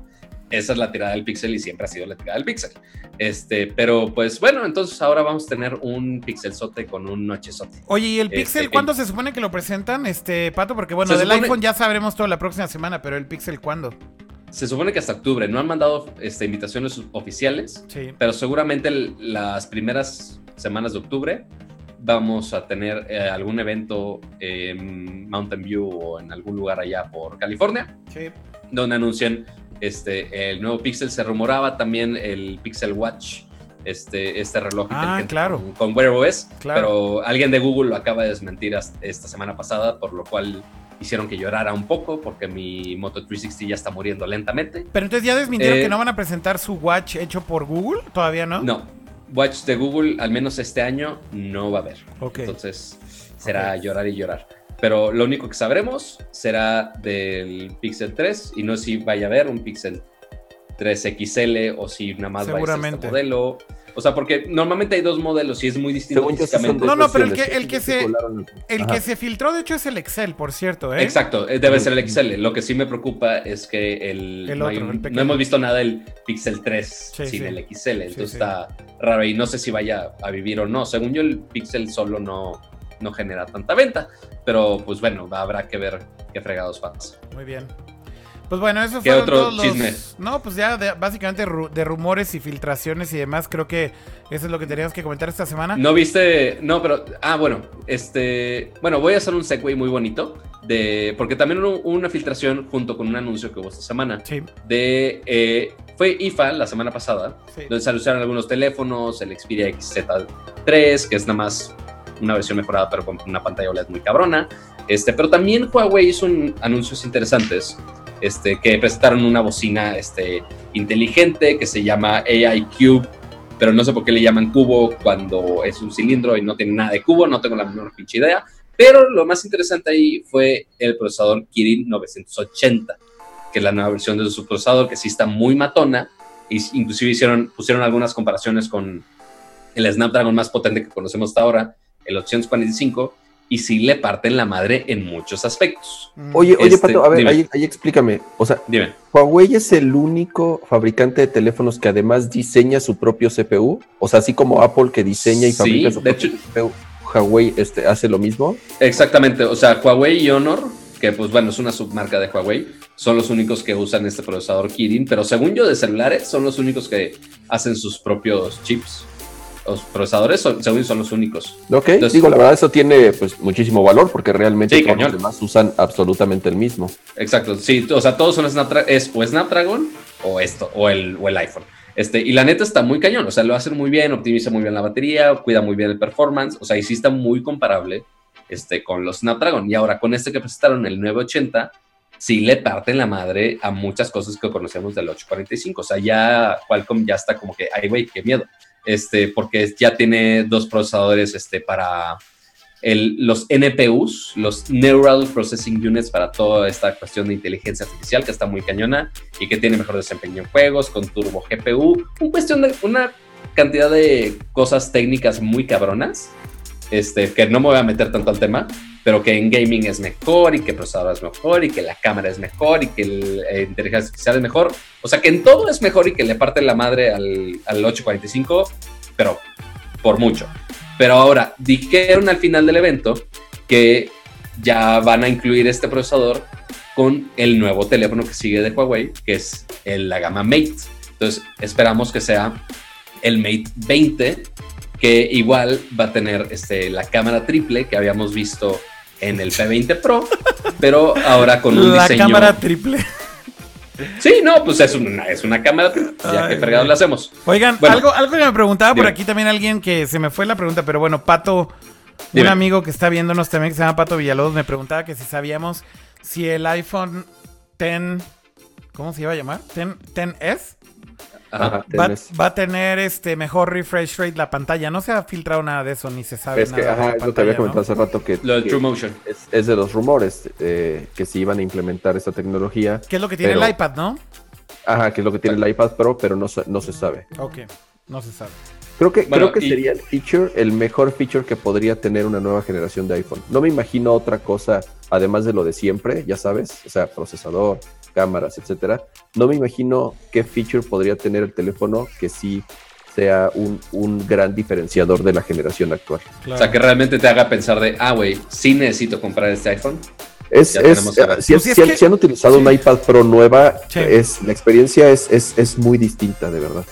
esa es la tirada del Pixel y siempre ha sido la tirada del Pixel. Este, pero pues bueno, entonces ahora vamos a tener un Pixel sote con un nochezote. Oye, ¿y el Este, Pixel el- cuándo se supone que lo presentan, este, Pato? Porque bueno, Se del supone- iPhone ya sabremos todo la próxima semana, pero el Pixel ¿cuándo? se supone que hasta octubre. No han mandado este, invitaciones oficiales, Sí. pero seguramente el- las primeras semanas de octubre vamos a tener eh, algún evento en Mountain View o en algún lugar allá por California, Sí. donde anuncien este, el nuevo Pixel. Se rumoraba también el Pixel Watch, este, este reloj Ah, claro. con, con Wear OS, Claro. pero alguien de Google lo acaba de desmentir esta semana pasada, por lo cual hicieron que llorara un poco porque mi Moto 360 ya está muriendo lentamente. Pero entonces ya desmintieron Eh, que no van a presentar su watch hecho por Google, todavía no. No, Watch de Google, al menos este año, no va a haber. Entonces será llorar y llorar. Pero lo único que sabremos será del Pixel 3 y no si vaya a haber un Pixel 3 XL o si nada más va a ser Seguramente. este modelo. O sea, porque normalmente hay dos modelos y es muy distinto físicamente. No, no, pero el que- el que se- El que se filtró, de hecho, es el Excel, por cierto, ¿eh? Exacto, eh, debe ser el XL. Lo que sí me preocupa es que el, El no, otro, hay- el pequeño. no hemos visto nada del Pixel 3 Sí, sin sí. el XL, entonces Sí, sí. está raro y no sé si vaya a vivir o no. Según yo, el Pixel solo no, no genera tanta venta, pero pues bueno, habrá que ver qué fregados pasa. Muy bien. Pues bueno, eso ¿Qué fue otro todos los... chisme? No, pues ya de- básicamente ru- de rumores y filtraciones y demás, creo que eso es lo que teníamos que comentar esta semana. ¿No viste? No, pero. Ah, bueno. Este. Bueno, voy a hacer un segue muy bonito. De, porque también hubo una filtración junto con un anuncio que hubo esta semana. Sí, De. eh, fue IFA la semana pasada. sí. donde se anunciaron algunos teléfonos, el Xperia XZ3, que es nada más una versión mejorada, pero con una pantalla OLED muy cabrona. Este, pero también Huawei hizo un, anuncios interesantes, este, que presentaron una bocina este, inteligente que se llama AI Cube, pero no sé por qué le llaman cubo cuando es un cilindro y no tiene nada de cubo, no tengo la menor pinche idea. Pero lo más interesante ahí fue el procesador Kirin 980, que es la nueva versión de su procesador, que sí está muy matona, y inclusive hicieron, pusieron algunas comparaciones con el Snapdragon más potente que conocemos hasta ahora, el 845, y sí le parten la madre en muchos aspectos. Mm. Oye, oye, Este, Pato, a ver, ahí, ahí explícame. O sea, Dime. Huawei es el único fabricante de teléfonos que además diseña su propio CPU. O sea, así como Apple que diseña y Sí, fabrica su propio hecho- CPU, Huawei este, hace lo mismo. Exactamente, o sea, Huawei y Honor, que pues bueno, es una submarca de Huawei, son los únicos que usan este procesador Kirin, pero según yo de celulares, son los únicos que hacen sus propios chips. Los procesadores, son, según son los únicos. Ok, Entonces- digo, la verdad eso tiene pues muchísimo valor porque realmente Sí, todos los demás usan absolutamente el mismo. Exacto, sí, o sea, todos son Snapdra- es o Snapdragon o esto, o el, o el iPhone. Este, y la neta está muy cañón, o sea, lo hacen muy bien, optimiza muy bien la batería, cuida muy bien el performance, o sea, y sí está muy comparable este, con los Snapdragon. Y ahora con este que presentaron, el 980, sí le parten la madre a muchas cosas que conocemos del 845. O sea, ya Qualcomm ya está como que, ay, güey, qué miedo. Este, porque ya tiene dos procesadores este, para el- los NPUs, los Neural Processing Units, para toda esta cuestión de inteligencia artificial que está muy cañona y que tiene mejor desempeño en juegos, con turbo GPU, un cuestión de una cantidad de cosas técnicas muy cabronas, este, que no me voy a meter tanto al tema, pero que en gaming es mejor y que el procesador es mejor y que la cámara es mejor y que la inteligencia artificial es mejor. O sea, que en todo es mejor y que le parte la madre al, al 845, pero por mucho. Pero ahora, dijeron al final del evento que ya van a incluir este procesador con el nuevo teléfono que sigue de Huawei, que es el, la gama Mate. Entonces, esperamos que sea el Mate 20, que igual va a tener este, la cámara triple que habíamos visto en el P20 Pro, pero ahora con un La diseño... cámara triple. Sí, no, pues es una, es una cámara, ya que fregados la hacemos. Oigan, Bueno. algo, algo que me preguntaba por aquí también alguien que se me fue la pregunta, pero bueno, Pato, un amigo que está viéndonos también, que se llama Pato Villalobos, me preguntaba que si sabíamos si el iPhone 10, ¿cómo se iba a llamar? 10, 10S Ajá. Va, a tener este mejor refresh rate la pantalla. No se ha filtrado nada de eso, ni se sabe Es que, nada de ajá, la eso te había comentado ¿no? hace rato que, Lo de que True Motion. es, es de los rumores eh, que si iban a implementar esta tecnología. ¿Qué es lo que tiene Pero- el iPad, no? Ajá, que es lo que tiene el iPad Pro, pero no, se- no se sabe. Ok, no se sabe. Creo que, Bueno, creo que y- sería el feature, el mejor feature que podría tener una nueva generación de iPhone. No me imagino otra cosa, además de lo de siempre, ya sabes, o sea, procesador, cámaras, etcétera. No me imagino qué feature podría tener el teléfono que sí sea un, un gran diferenciador de la generación actual. Claro. O sea, que realmente te haga pensar de, ah, güey, sí necesito comprar este iPhone. Es, eh, si, Pues es si han- que- si han utilizado un iPad Pro nueva, Sí. es, la experiencia es, es, es muy distinta, de verdad.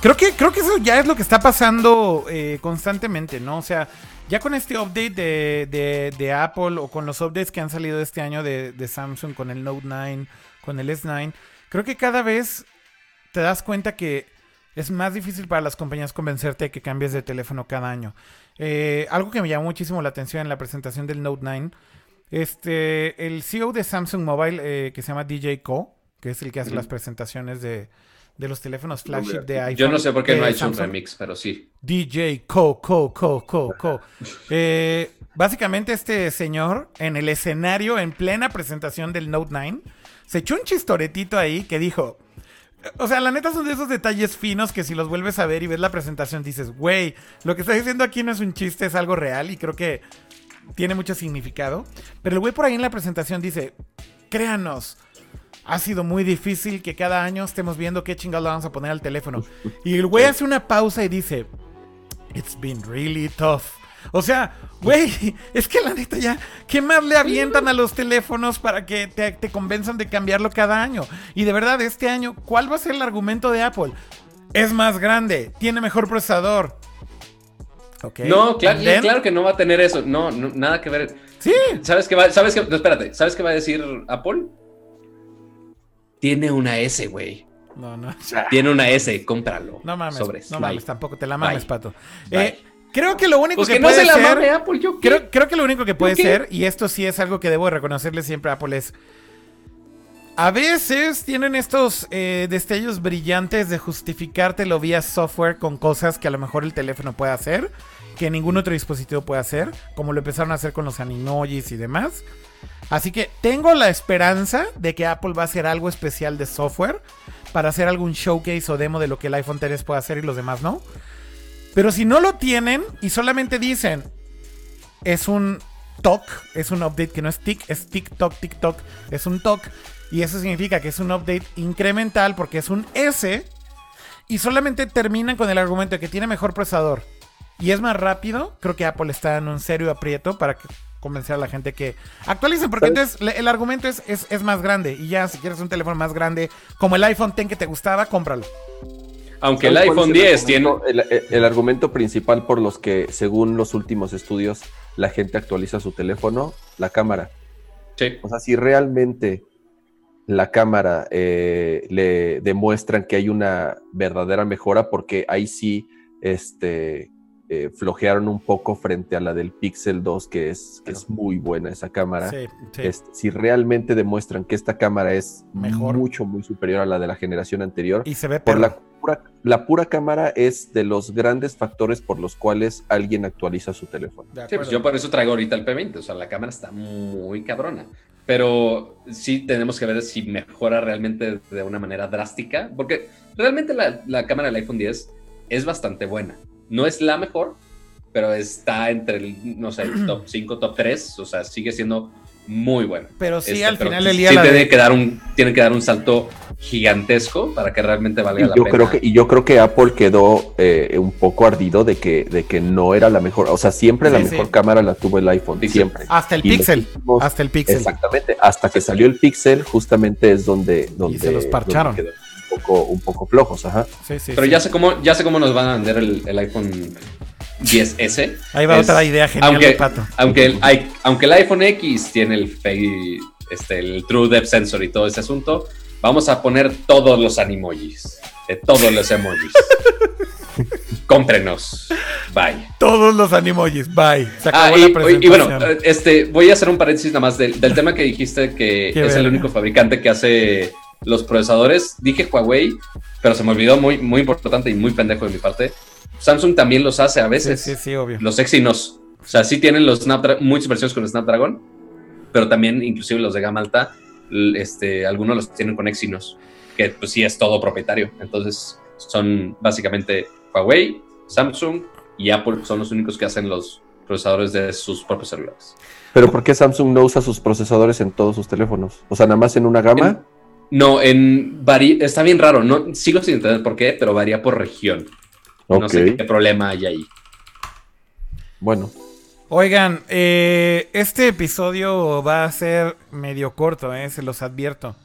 Creo que, creo que eso ya es lo que está pasando eh, constantemente, ¿no? O sea, ya con este update de, de- de Apple o con los updates que han salido este año de, de Samsung, con el Note 9, con el S9, creo que cada vez te das cuenta que es más difícil para las compañías convencerte de que cambies de teléfono cada año. Eh, algo que me llamó muchísimo la atención en la presentación del Note 9, este, el CEO de Samsung Mobile, eh, que se llama DJ Co, que es el que hace las presentaciones de, de los teléfonos flagship de iPhone. Yo no sé por qué no ha hecho un remix, pero sí. DJ Co, Co, Co, Co, Co. Eh, básicamente este señor en el escenario, en plena presentación del Note 9, se echó un chistoretito ahí que dijo... O sea, la neta son de esos detalles finos que si los vuelves a ver y ves la presentación dices, güey, lo que está diciendo aquí no es un chiste, es algo real y creo que tiene mucho significado. Pero el güey por ahí en la presentación dice, créanos, ha sido muy difícil que cada año estemos viendo qué chingados le vamos a poner al teléfono. Y el güey hace una pausa y dice, It's been really tough. O sea, güey, es que la neta ya, ¿qué más le avientan a los teléfonos para que te, te convenzan de cambiarlo cada año? Y de verdad, este año, ¿cuál va a ser el argumento de Apple? Es más grande, tiene mejor procesador. Ok. No, claro, claro que no va a tener eso. No, no, nada que ver. Sí. ¿Sabes qué va? ¿Sabes qué? No, espérate. ¿Sabes qué va a decir Apple? Tiene una S, güey. No, no. Tiene una S, cómpralo. No mames, Sobres. no bye. mames, tampoco te la mames, Bye. pato. Bye. Eh, creo que lo único Pues que, que no puede se la ser, mame Apple, yo qué? creo, creo que lo único que puede ser, y esto sí es algo que debo de reconocerle siempre a Apple, es a veces tienen estos eh, destellos brillantes de justificártelo vía software con cosas que a lo mejor el teléfono puede hacer, que ningún otro dispositivo puede hacer, como lo empezaron a hacer con los animojis y demás. Así que tengo la esperanza de que Apple va a hacer algo especial de software para hacer algún showcase o demo de lo que el iPhone 3 puede hacer y los demás no. Pero si no lo tienen y solamente dicen es un TOC, es un update que no es TIC, es TikTok, TikTok, es un TOC. Y eso significa que es un update incremental porque es un S. Y solamente terminan con el argumento de que tiene mejor procesador y es más rápido. Creo que Apple está en un serio aprieto para que- convencer a la gente que actualicen. Porque entonces el argumento es, es, es más grande. Y ya, si quieres un teléfono más grande, como el iPhone 10 que te gustaba, cómpralo. Aunque el ¿Sabes cuál iPhone es el 10 tiene. El, argumento principal por los que, según los últimos estudios, la gente actualiza su teléfono, la cámara. Sí. O sea, si realmente la cámara eh, le demuestran que hay una verdadera mejora, porque ahí sí este, eh, flojearon un poco frente a la del Pixel 2, que es, que es muy buena esa cámara. Sí, sí. Este, si realmente demuestran que esta cámara es Mejor. mucho, muy superior a la de la generación anterior, Y se ve por la pura, la pura cámara es de los grandes factores por los cuales alguien actualiza su teléfono. Sí, pues yo por eso traigo ahorita el P20. O sea, la cámara está muy cabrona. Pero sí tenemos que ver si mejora realmente de una manera drástica. Porque realmente la, la cámara del iPhone 10 es bastante buena. No es la mejor, pero está entre el, no sé, el top 5, top 3. O sea, sigue siendo muy buena. Pero sí, Este, al pero final del día sí la tiene, de- que dar un, tiene que dar un salto gigantesco para que realmente valga Y la yo, pena. creo que, y yo creo que Apple quedó eh, un poco ardido de que, de que no era la mejor. O sea, siempre la Sí, mejor cámara la tuvo el iPhone, Pixel. siempre. Hasta el Y Pixel. Hasta el Pixel. Exactamente, hasta que salió el Pixel, justamente es donde, donde se los parcharon. un poco, un poco flojos, ajá. Sí, sí, Pero sí. ya sé cómo, ya sé cómo nos van a vender el, el iPhone 10S. Ahí va Es- otra idea genial aunque, de Pato. Aunque el, i- aunque el iPhone X tiene el, este, el True Depth Sensor y todo ese asunto, vamos a poner todos los animojis. De todos los emojis. Cómprenos. Bye. Todos los animojis. Bye. Se Ah, y, la y bueno, este, voy a hacer un paréntesis nada más del, del tema que dijiste que Qué es el único fabricante que hace los procesadores. Dije Huawei, pero se me olvidó muy, muy importante y muy pendejo de mi parte. Samsung también los hace a veces. sí, sí, obvio. Los Exynos. O sea, sí tienen los Snapdragon, muchas versiones con Snapdragon, pero también inclusive los de gama alta, este, algunos los tienen con Exynos, que pues sí es todo propietario. Entonces son básicamente Huawei, Samsung y Apple son los únicos que hacen los procesadores de sus propios celulares. Pero ¿por qué Samsung no usa sus procesadores en todos sus teléfonos? O sea, nada más en una gama. No, en está bien raro, no sigo sin entender por qué, pero varía por región. No ok, sé qué problema hay ahí. bueno. Oigan, eh, este episodio va a ser medio corto, eh, se los advierto.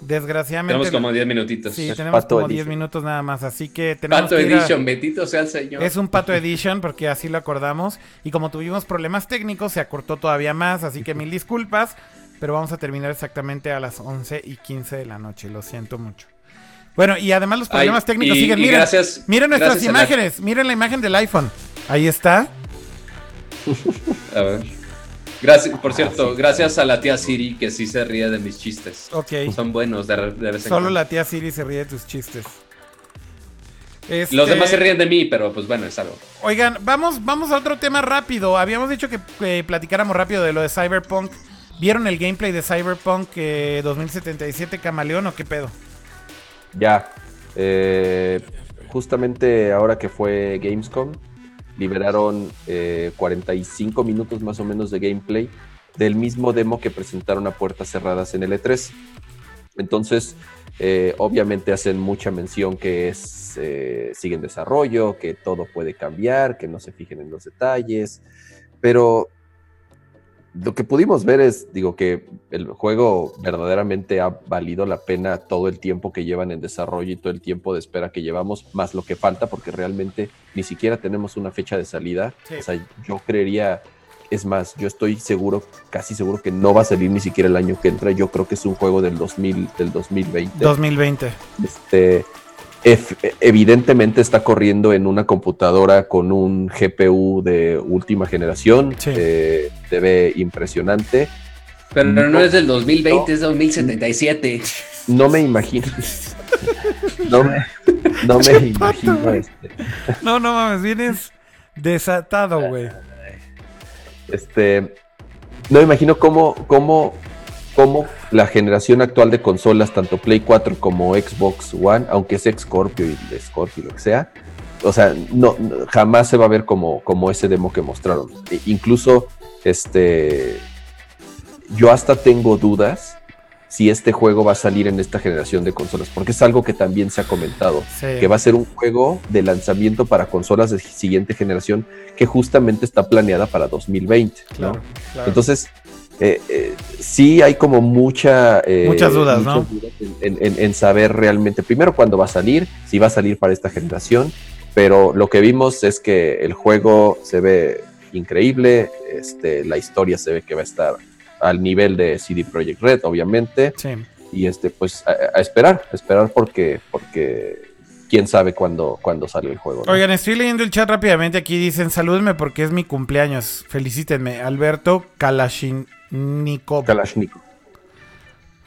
Desgraciadamente. Tenemos como 10 minutitos. Sí, tenemos Pato como 10 Edition. minutos nada más, así que tenemos Pato que ir a- Edition, Betito sea el señor. Es un Pato Edition porque así lo acordamos. Y como tuvimos problemas técnicos, se acortó todavía más. Así que mil disculpas. Pero vamos a terminar exactamente a las 11 y 15 de la noche. Lo siento mucho. Bueno, y además los problemas Ay, técnicos y- siguen. y Miren, gracias- miren nuestras gracias a la- imágenes. Miren la imagen del iPhone. Ahí está. A ver. Gracias, por cierto, gracias a la tía Siri que sí se ríe de mis chistes. Ok. Son buenos de, de vez en Solo cuando. la tía Siri se ríe de tus chistes. Este, Los demás se ríen de mí, pero pues bueno, es algo. Oigan, vamos, vamos a otro tema rápido. Habíamos dicho que, que platicáramos rápido de lo de Cyberpunk. ¿Vieron el gameplay de Cyberpunk eh, 2077 Camaleón o qué pedo? Ya. eh, justamente ahora que fue Gamescom, liberaron eh, 45 minutos más o menos de gameplay del mismo demo que presentaron a puertas cerradas en el E3. Entonces, eh, obviamente hacen mucha mención que es, eh, sigue en desarrollo, que todo puede cambiar, que no se fijen en los detalles, pero lo que pudimos ver es, digo, que el juego verdaderamente ha valido la pena todo el tiempo que llevan en desarrollo y todo el tiempo de espera que llevamos, más lo que falta, porque realmente ni siquiera tenemos una fecha de salida. Sí. O sea, yo creería, es más, yo estoy seguro, casi seguro que no va a salir ni siquiera el año que entra. Yo creo que es un juego del 2000, del 2020. 2020. Este, evidentemente está corriendo en una computadora con un GPU de última generación. Sí. eh, se ve impresionante. Pero no, No. es del 2020, es 2077. No me imagino. No me, no me imagino. este, No, no mames, vienes desatado, güey. este, no me imagino cómo, cómo, cómo la generación actual de consolas, tanto Play 4 como Xbox One, aunque es Scorpio y Scorpio, lo que sea, o sea, no, jamás se va a ver como, como ese demo que mostraron. E- incluso, este, yo hasta tengo dudas si este juego va a salir en esta generación de consolas, porque es algo que también se ha comentado, Sí. que va a ser un juego de lanzamiento para consolas de siguiente generación que justamente está planeada para 2020, ¿no? Claro. Entonces, eh, eh, sí hay como mucha... eh, Muchas dudas, ¿no? dudas en, en- en- en saber realmente, primero, cuándo va a salir, si va a salir para esta generación, pero lo que vimos es que el juego se ve increíble, este, la historia se ve que va a estar al nivel de CD Projekt Red, obviamente, Sí. y este, pues a, a esperar, a esperar porque, porque quién sabe cuándo, cuándo sale el juego. ¿no? Oigan, estoy leyendo el chat rápidamente. Aquí dicen, salúdenme porque es mi cumpleaños. Felicítenme. Alberto Kalashnikov. Kalashnikov.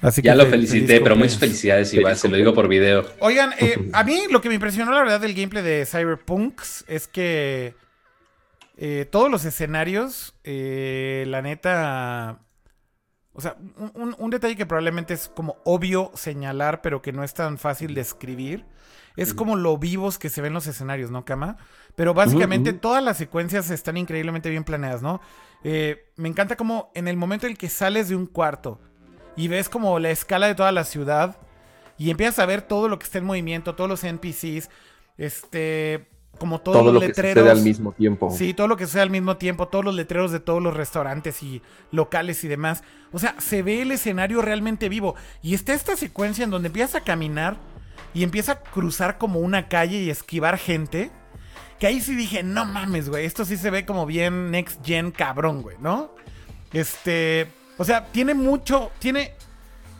Así Ya que lo fe- felicité, pero muchas felicidades igual, Feliz se lo digo por video. Oigan, eh, a mí lo que me impresionó la verdad del gameplay de Cyberpunks es que eh, todos los escenarios, eh, la neta... O sea, un, un- un detalle que probablemente es como obvio señalar, pero que no es tan fácil de escribir, es como lo vivos que se ven los escenarios, ¿no, Kama? Pero básicamente todas las secuencias están increíblemente bien planeadas, ¿no? Eh, me encanta como en el momento en el que sales de un cuarto y ves como la escala de toda la ciudad y empiezas a ver todo lo que está en movimiento, todos los NPCs, este, como todos Todo los lo que letreros. sucede al mismo tiempo. Sí, todo lo que sucede al mismo tiempo, todos los letreros de todos los restaurantes y locales y demás. O sea, se ve el escenario realmente vivo. Y está esta secuencia en donde empiezas a caminar y empieza a cruzar como una calle y esquivar gente. Que ahí sí dije, no mames, güey, esto sí se ve como bien next gen cabrón, güey, ¿no? Este, o sea, tiene mucho, tiene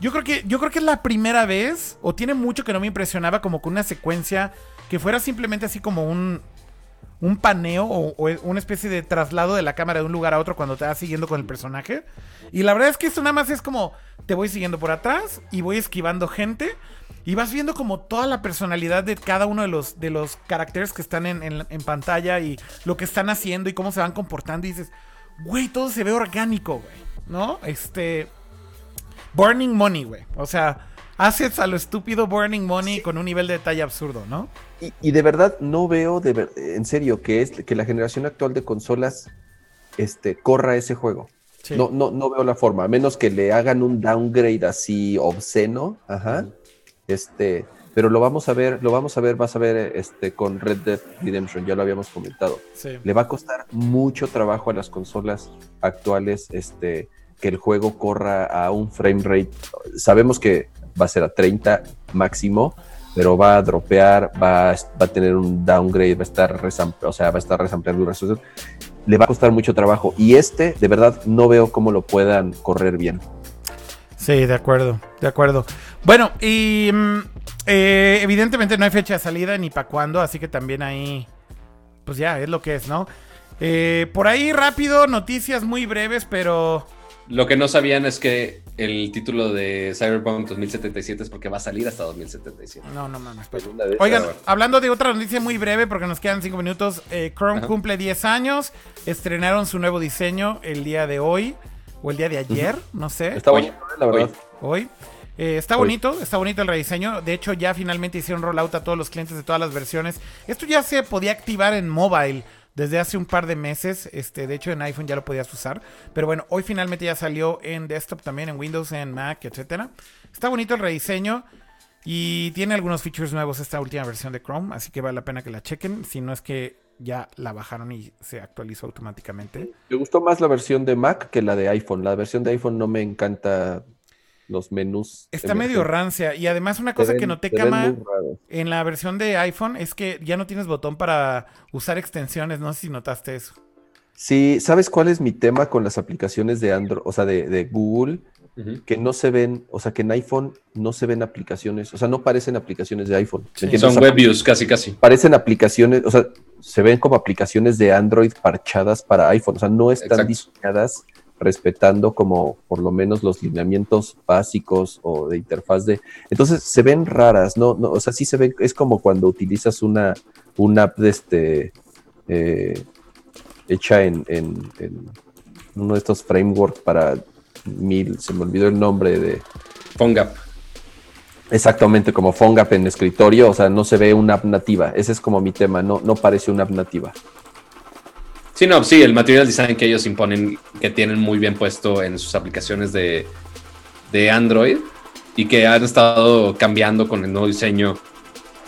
yo creo que yo creo que es la primera vez o tiene mucho que no me impresionaba como con una secuencia que fuera simplemente así como un un paneo o, o una especie de traslado de la cámara de un lugar a otro cuando te vas siguiendo con el personaje. Y la verdad es que esto nada más es como te voy siguiendo por atrás y voy esquivando gente y vas viendo como toda la personalidad de cada uno de los, de los caracteres que están en, en- en pantalla y lo que están haciendo y cómo se van comportando y dices, güey, todo se ve orgánico, güey, ¿no? Este... Burning Money, güey. O sea, haces a lo estúpido Burning Money con un nivel de detalle absurdo, ¿no? Y, y de verdad no veo, de ver- en serio, que, es, que la generación actual de consolas este, corra ese juego. Sí. No, no, no veo la forma, a menos que le hagan un downgrade así obsceno, ajá. Este, pero lo vamos a ver, lo vamos a ver, vas a ver este, con Red Dead Redemption, ya lo habíamos comentado. Le va a costar mucho trabajo a las consolas actuales este, que el juego corra a un frame rate. Sabemos que va a ser a 30 máximo, pero va a dropear, va, va a tener un downgrade, va a estar o sea, va a estar resampleando resolución. Le va a costar mucho trabajo. Y este, de verdad, no veo cómo lo puedan correr bien. Sí, de acuerdo, de acuerdo. Bueno, y mm, eh, evidentemente no hay fecha de salida ni para cuándo, así que también ahí, pues ya, es lo que es, ¿no? Eh, por ahí rápido, noticias muy breves, pero... Lo que no sabían es que el título de Cyberpunk 2077 es porque va a salir hasta 2077. No, no mames. Pues. Oigan, hablando de otra noticia muy breve, porque nos quedan 5 minutos, eh, Chrome cumple 10 años, estrenaron su nuevo diseño el día de hoy, o el día de ayer, no sé. Está bonito, la verdad. Hoy. Eh, está bonito, está bonito el rediseño. De hecho, ya finalmente hicieron rollout a todos los clientes de todas las versiones. Esto ya se podía activar en mobile desde hace un par de meses. Este, de hecho, en iPhone ya lo podías usar. Pero bueno, hoy finalmente ya salió en desktop también, en Windows, en Mac, etcétera. Está bonito el rediseño. Y tiene algunos features nuevos esta última versión de Chrome. Así que vale la pena que la chequen. Si no es que ya la bajaron y se actualizó automáticamente. Me gustó más la versión de Mac que la de iPhone. La versión de iPhone no me encanta los menús. Está medio rancia. Y además una cosa que noté, Cama, en la versión de iPhone es que ya no tienes botón para usar extensiones. No sé si notaste eso. Sí, ¿sabes cuál es mi tema con las aplicaciones de Android, o sea, de, Google? Que no se ven, o sea, que en iPhone no se ven aplicaciones, o sea, no parecen aplicaciones de iPhone. son web views, casi, casi. Parecen aplicaciones, o sea, se ven como aplicaciones de Android parchadas para iPhone, o sea, no están diseñadas respetando como por lo menos los lineamientos básicos o de interfaz de... Entonces se ven raras, ¿no? no o sea, sí se ven, es como cuando utilizas una, una app de este, eh, hecha en, uno de estos frameworks para mil, se me olvidó el nombre de... PhoneGap. Exactamente, como PhoneGap en escritorio, o sea, no se ve una app nativa. Ese es como mi tema, no, no parece una app nativa. Sí, no, sí, el material design que ellos imponen, que tienen muy bien puesto en sus aplicaciones de, Android y que han estado cambiando con el nuevo diseño.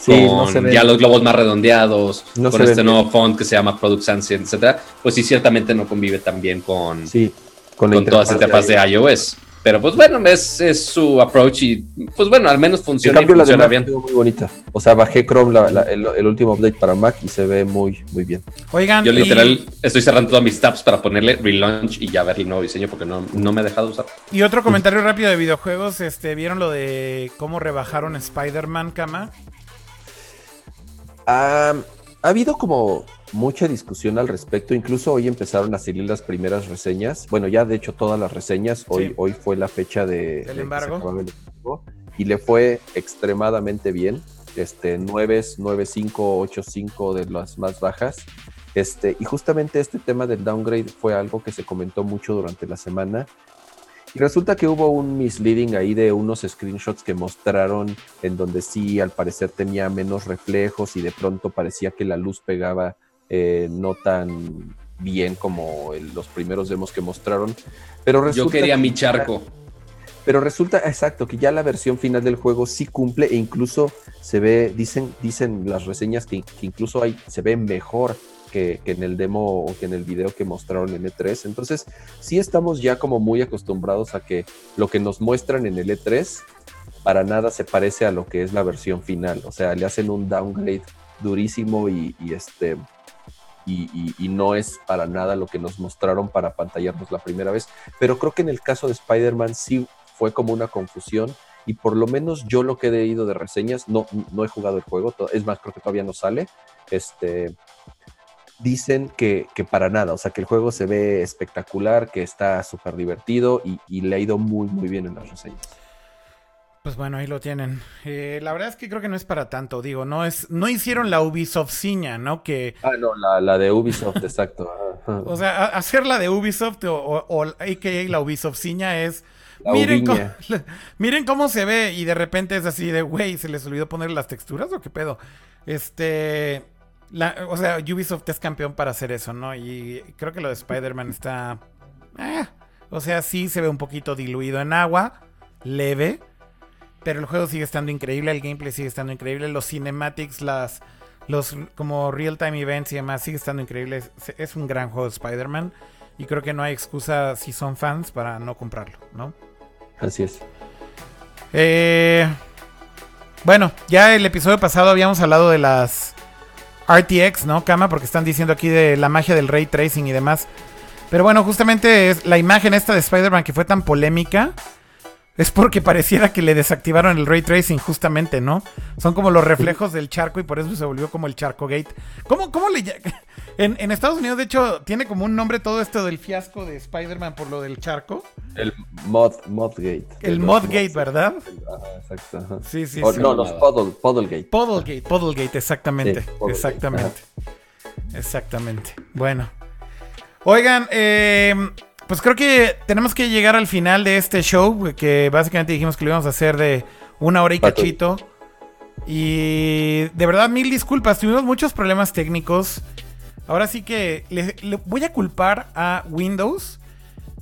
con ya los globos más redondeados, con este nuevo font que se llama Product Sense, etcétera, pues sí, ciertamente no convive tan bien con, sí, con, con todas las etapas de iOS. Pero pues bueno, es, es, su approach y pues bueno, al menos funciona, y funciona bien. muy bonita. O sea, bajé Chrome el, último update para Mac y se ve muy, muy bien. Oigan, yo literal estoy cerrando todas mis tabs para ponerle relaunch y ya ver el nuevo diseño porque no, no me he dejado usar. Y otro comentario rápido de videojuegos, este, ¿vieron lo de cómo rebajaron Spider-Man, Cama? ha habido como mucha discusión al respecto. Incluso hoy empezaron a salir las primeras reseñas. Bueno, ya de hecho todas las reseñas. Hoy, hoy fue la fecha de, ¿El embargo? y le fue extremadamente bien. Este, 9, 9, 5, 8, 5 de las más bajas. Este, y justamente este tema del downgrade fue algo que se comentó mucho durante la semana. Y resulta que hubo un misleading ahí de unos screenshots que mostraron en donde sí, al parecer tenía menos reflejos y de pronto parecía que la luz pegaba eh, no tan bien como los primeros demos que mostraron. Pero Yo quería mi charco. pero resulta, exacto, que ya la versión final del juego sí cumple e incluso se ve, dicen, dicen las reseñas que, incluso hay, se ve mejor que, en el demo o que en el video que mostraron en E3. Entonces, sí estamos ya como muy acostumbrados a que lo que nos muestran en el E3 para nada se parece a lo que es la versión final. O sea, le hacen un downgrade durísimo y este y, no es para nada lo que nos mostraron para pantallarnos la primera vez. Pero creo que en el caso de Spider-Man sí fue como una confusión y por lo menos yo lo que he leído de reseñas, no, no he jugado el juego, es más, creo que todavía no sale, este, dicen que, para nada, o sea, que el juego se ve espectacular, que está súper divertido y, y le ha ido muy, muy bien en las reseñas. Pues bueno, ahí lo tienen. Eh, la verdad es que creo que no es para tanto, digo, no es, no hicieron la Ubisoft ciña, ¿no? Que. Ah, no, la, de Ubisoft, exacto. o sea, hacer la de Ubisoft o, o, AKA la Ubisoft ciña es. miren cómo, miren cómo se ve y de repente es así de, güey, ¿se les olvidó poner las texturas o qué pedo? Este. o sea, Ubisoft es campeón para hacer eso, ¿no? Y creo que lo de Spider-Man está. Eh, o sea, sí se ve un poquito diluido en agua, leve Pero el juego sigue estando increíble, el gameplay sigue estando increíble, los cinematics, las los como real time events y demás sigue estando increíble. Es, es un gran juego de Spider-Man y creo que no hay excusa si son fans para no comprarlo, ¿no? Así es. Eh, bueno, ya el episodio pasado habíamos hablado de las RTX, ¿no, Kama? Porque están diciendo aquí de la magia del ray tracing y demás. Pero bueno, justamente es la imagen esta de Spider-Man que fue tan polémica. Es porque pareciera que le desactivaron el ray tracing, justamente, ¿no? Son como los reflejos del charco y por eso se volvió como el charco gate. ¿Cómo, cómo le en, en Estados Unidos, de hecho, tiene como un nombre todo esto del fiasco de Spider-Man por lo del charco. El mod, Modgate. El Modgate, ¿verdad? Ajá, exacto. ajá. Sí, sí, O- sí. no, los Puddle, Puddlegate. Puddlegate, Puddlegate, exactamente. Sí, Puddlegate, exactamente. Exactamente. Bueno. Oigan, eh, pues creo que tenemos que llegar al final de este show, que básicamente dijimos que lo íbamos a hacer de una hora y cachito. Y de verdad, mil disculpas, tuvimos muchos problemas técnicos. Ahora sí que le, le voy a culpar a Windows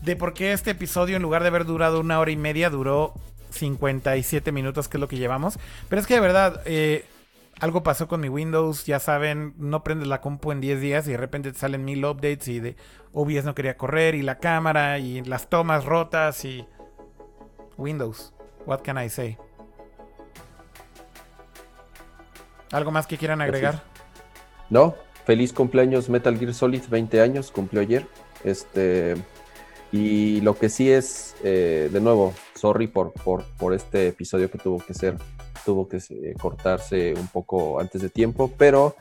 de por qué este episodio, en lugar de haber durado una hora y media, duró 57 minutos, que es lo que llevamos. Pero es que de verdad, eh, algo pasó con mi Windows, ya saben, no prendes la compu en 10 días y de repente te salen mil updates y de OBS no quería correr y la cámara y las tomas rotas y... Windows, what can I say? ¿Algo más que quieran agregar? No, feliz cumpleaños Metal Gear Solid, 20 años, cumplió ayer. Este, y lo que sí es, eh, de nuevo, sorry por, por, por este episodio que tuvo que ser, tuvo que eh, cortarse un poco antes de tiempo, pero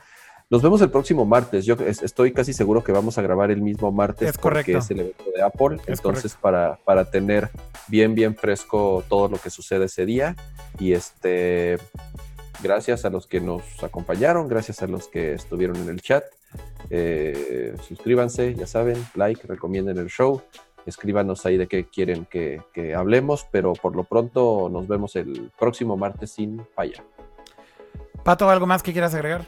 nos vemos el próximo martes. Yo es- estoy casi seguro que vamos a grabar el mismo martes Es correcto. porque es el evento de Apple. Es Entonces, para, para tener bien, bien fresco todo lo que sucede ese día. Y este, gracias a los que nos acompañaron, gracias a los que estuvieron en el chat. Eh, suscríbanse, ya saben, like, recomienden el show. Escríbanos ahí de qué quieren que, que hablemos, pero por lo pronto nos vemos el próximo martes sin falla. Pato, ¿algo más que quieras agregar?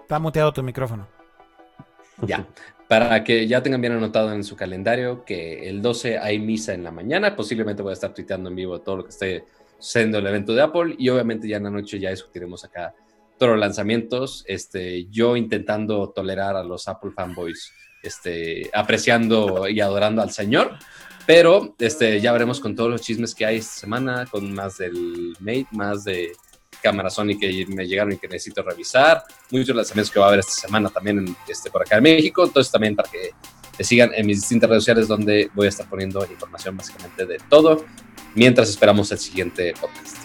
Está muteado tu micrófono. Ya, para que ya tengan bien anotado en su calendario que el 12 hay misa en la mañana, posiblemente voy a estar tuiteando en vivo todo lo que esté sucediendo en el evento de Apple y obviamente ya en la noche ya discutiremos acá todos los lanzamientos, este, yo intentando tolerar a los Apple fanboys, este, apreciando y adorando al señor, pero este, ya veremos con todos los chismes que hay esta semana, con más del Mate, más de cámara Sony que me llegaron y que necesito revisar, muchos lanzamientos que va a haber esta semana también en, este, por acá en México, entonces también para que me sigan en mis distintas redes sociales donde voy a estar poniendo información básicamente de todo, mientras esperamos el siguiente podcast.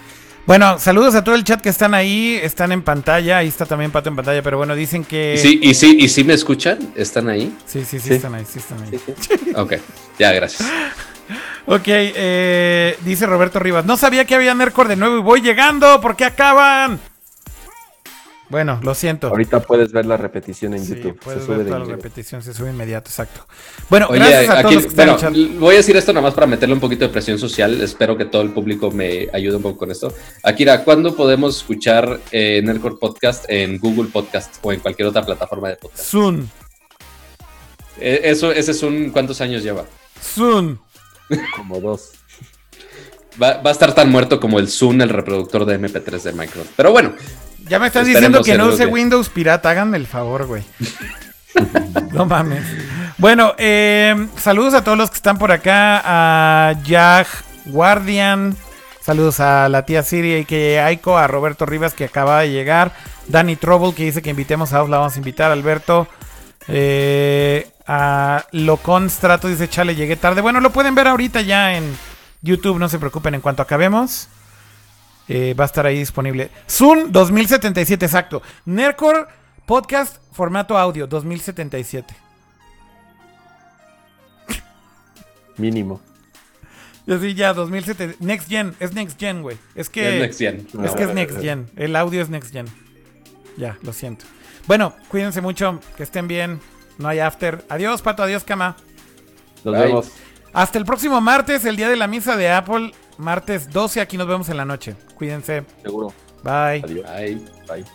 Bueno, saludos a todo el chat que están ahí, están en pantalla, ahí está también Pato en pantalla, pero bueno, dicen que... ¿Y sí, y sí, y sí me escuchan? ¿Están ahí? sí, sí, sí, Sí. están ahí, sí están ahí. Sí, sí. Ok, ya, gracias. Ok, eh, dice Roberto Rivas, no sabía que había Nercor de nuevo y voy llegando, ¿por qué acaban? Bueno, lo siento. Ahorita puedes ver la repetición en Sí, YouTube. puedes Se sube ver de toda la inmediato. repetición, se sube inmediato, exacto. Bueno, Oye, gracias a aquí, todos los que están bueno, voy a decir esto nada más para meterle un poquito de presión social. Espero que todo el público me ayude un poco con esto. Akira, ¿cuándo podemos escuchar eh, Nerdcore Podcast en Google Podcast o en cualquier otra plataforma de podcast? Soon, Eh, eso, ese es un. ¿Cuántos años lleva? soon. Como dos. Va, va a estar tan muerto como el Zoom, el reproductor de MP3 de Microsoft. Pero bueno, Ya me están Esperemos diciendo que no use. Windows pirata, háganme el favor, güey. no mames. Bueno, eh, saludos a todos los que están por acá. A Jack Guardian. Saludos a la tía Siri y que Aiko, a Roberto Rivas que acaba de llegar. Danny Trouble que dice que invitemos a Off, la vamos a invitar. Alberto. Eh, a Locon Strato dice, chale, llegué tarde. Bueno, lo pueden ver ahorita ya en YouTube, no se preocupen en cuanto acabemos. Eh, va a estar ahí disponible. Zoom 2077, exacto. Nercor Podcast formato audio 2077. Mínimo. Yo sí, ya 2007. Next Gen, es Next Gen, güey. Es que es Next Gen. es que es Next Gen. El audio es Next Gen. Ya, lo siento. Bueno, cuídense mucho, que estén bien. No hay after. Adiós, Pato, adiós, Cama. Nos Bye. vemos. Hasta el próximo martes, el día de la misa de Apple. Martes 12, aquí nos vemos en la noche. Cuídense. Seguro. Bye. Adiós. Bye. Bye.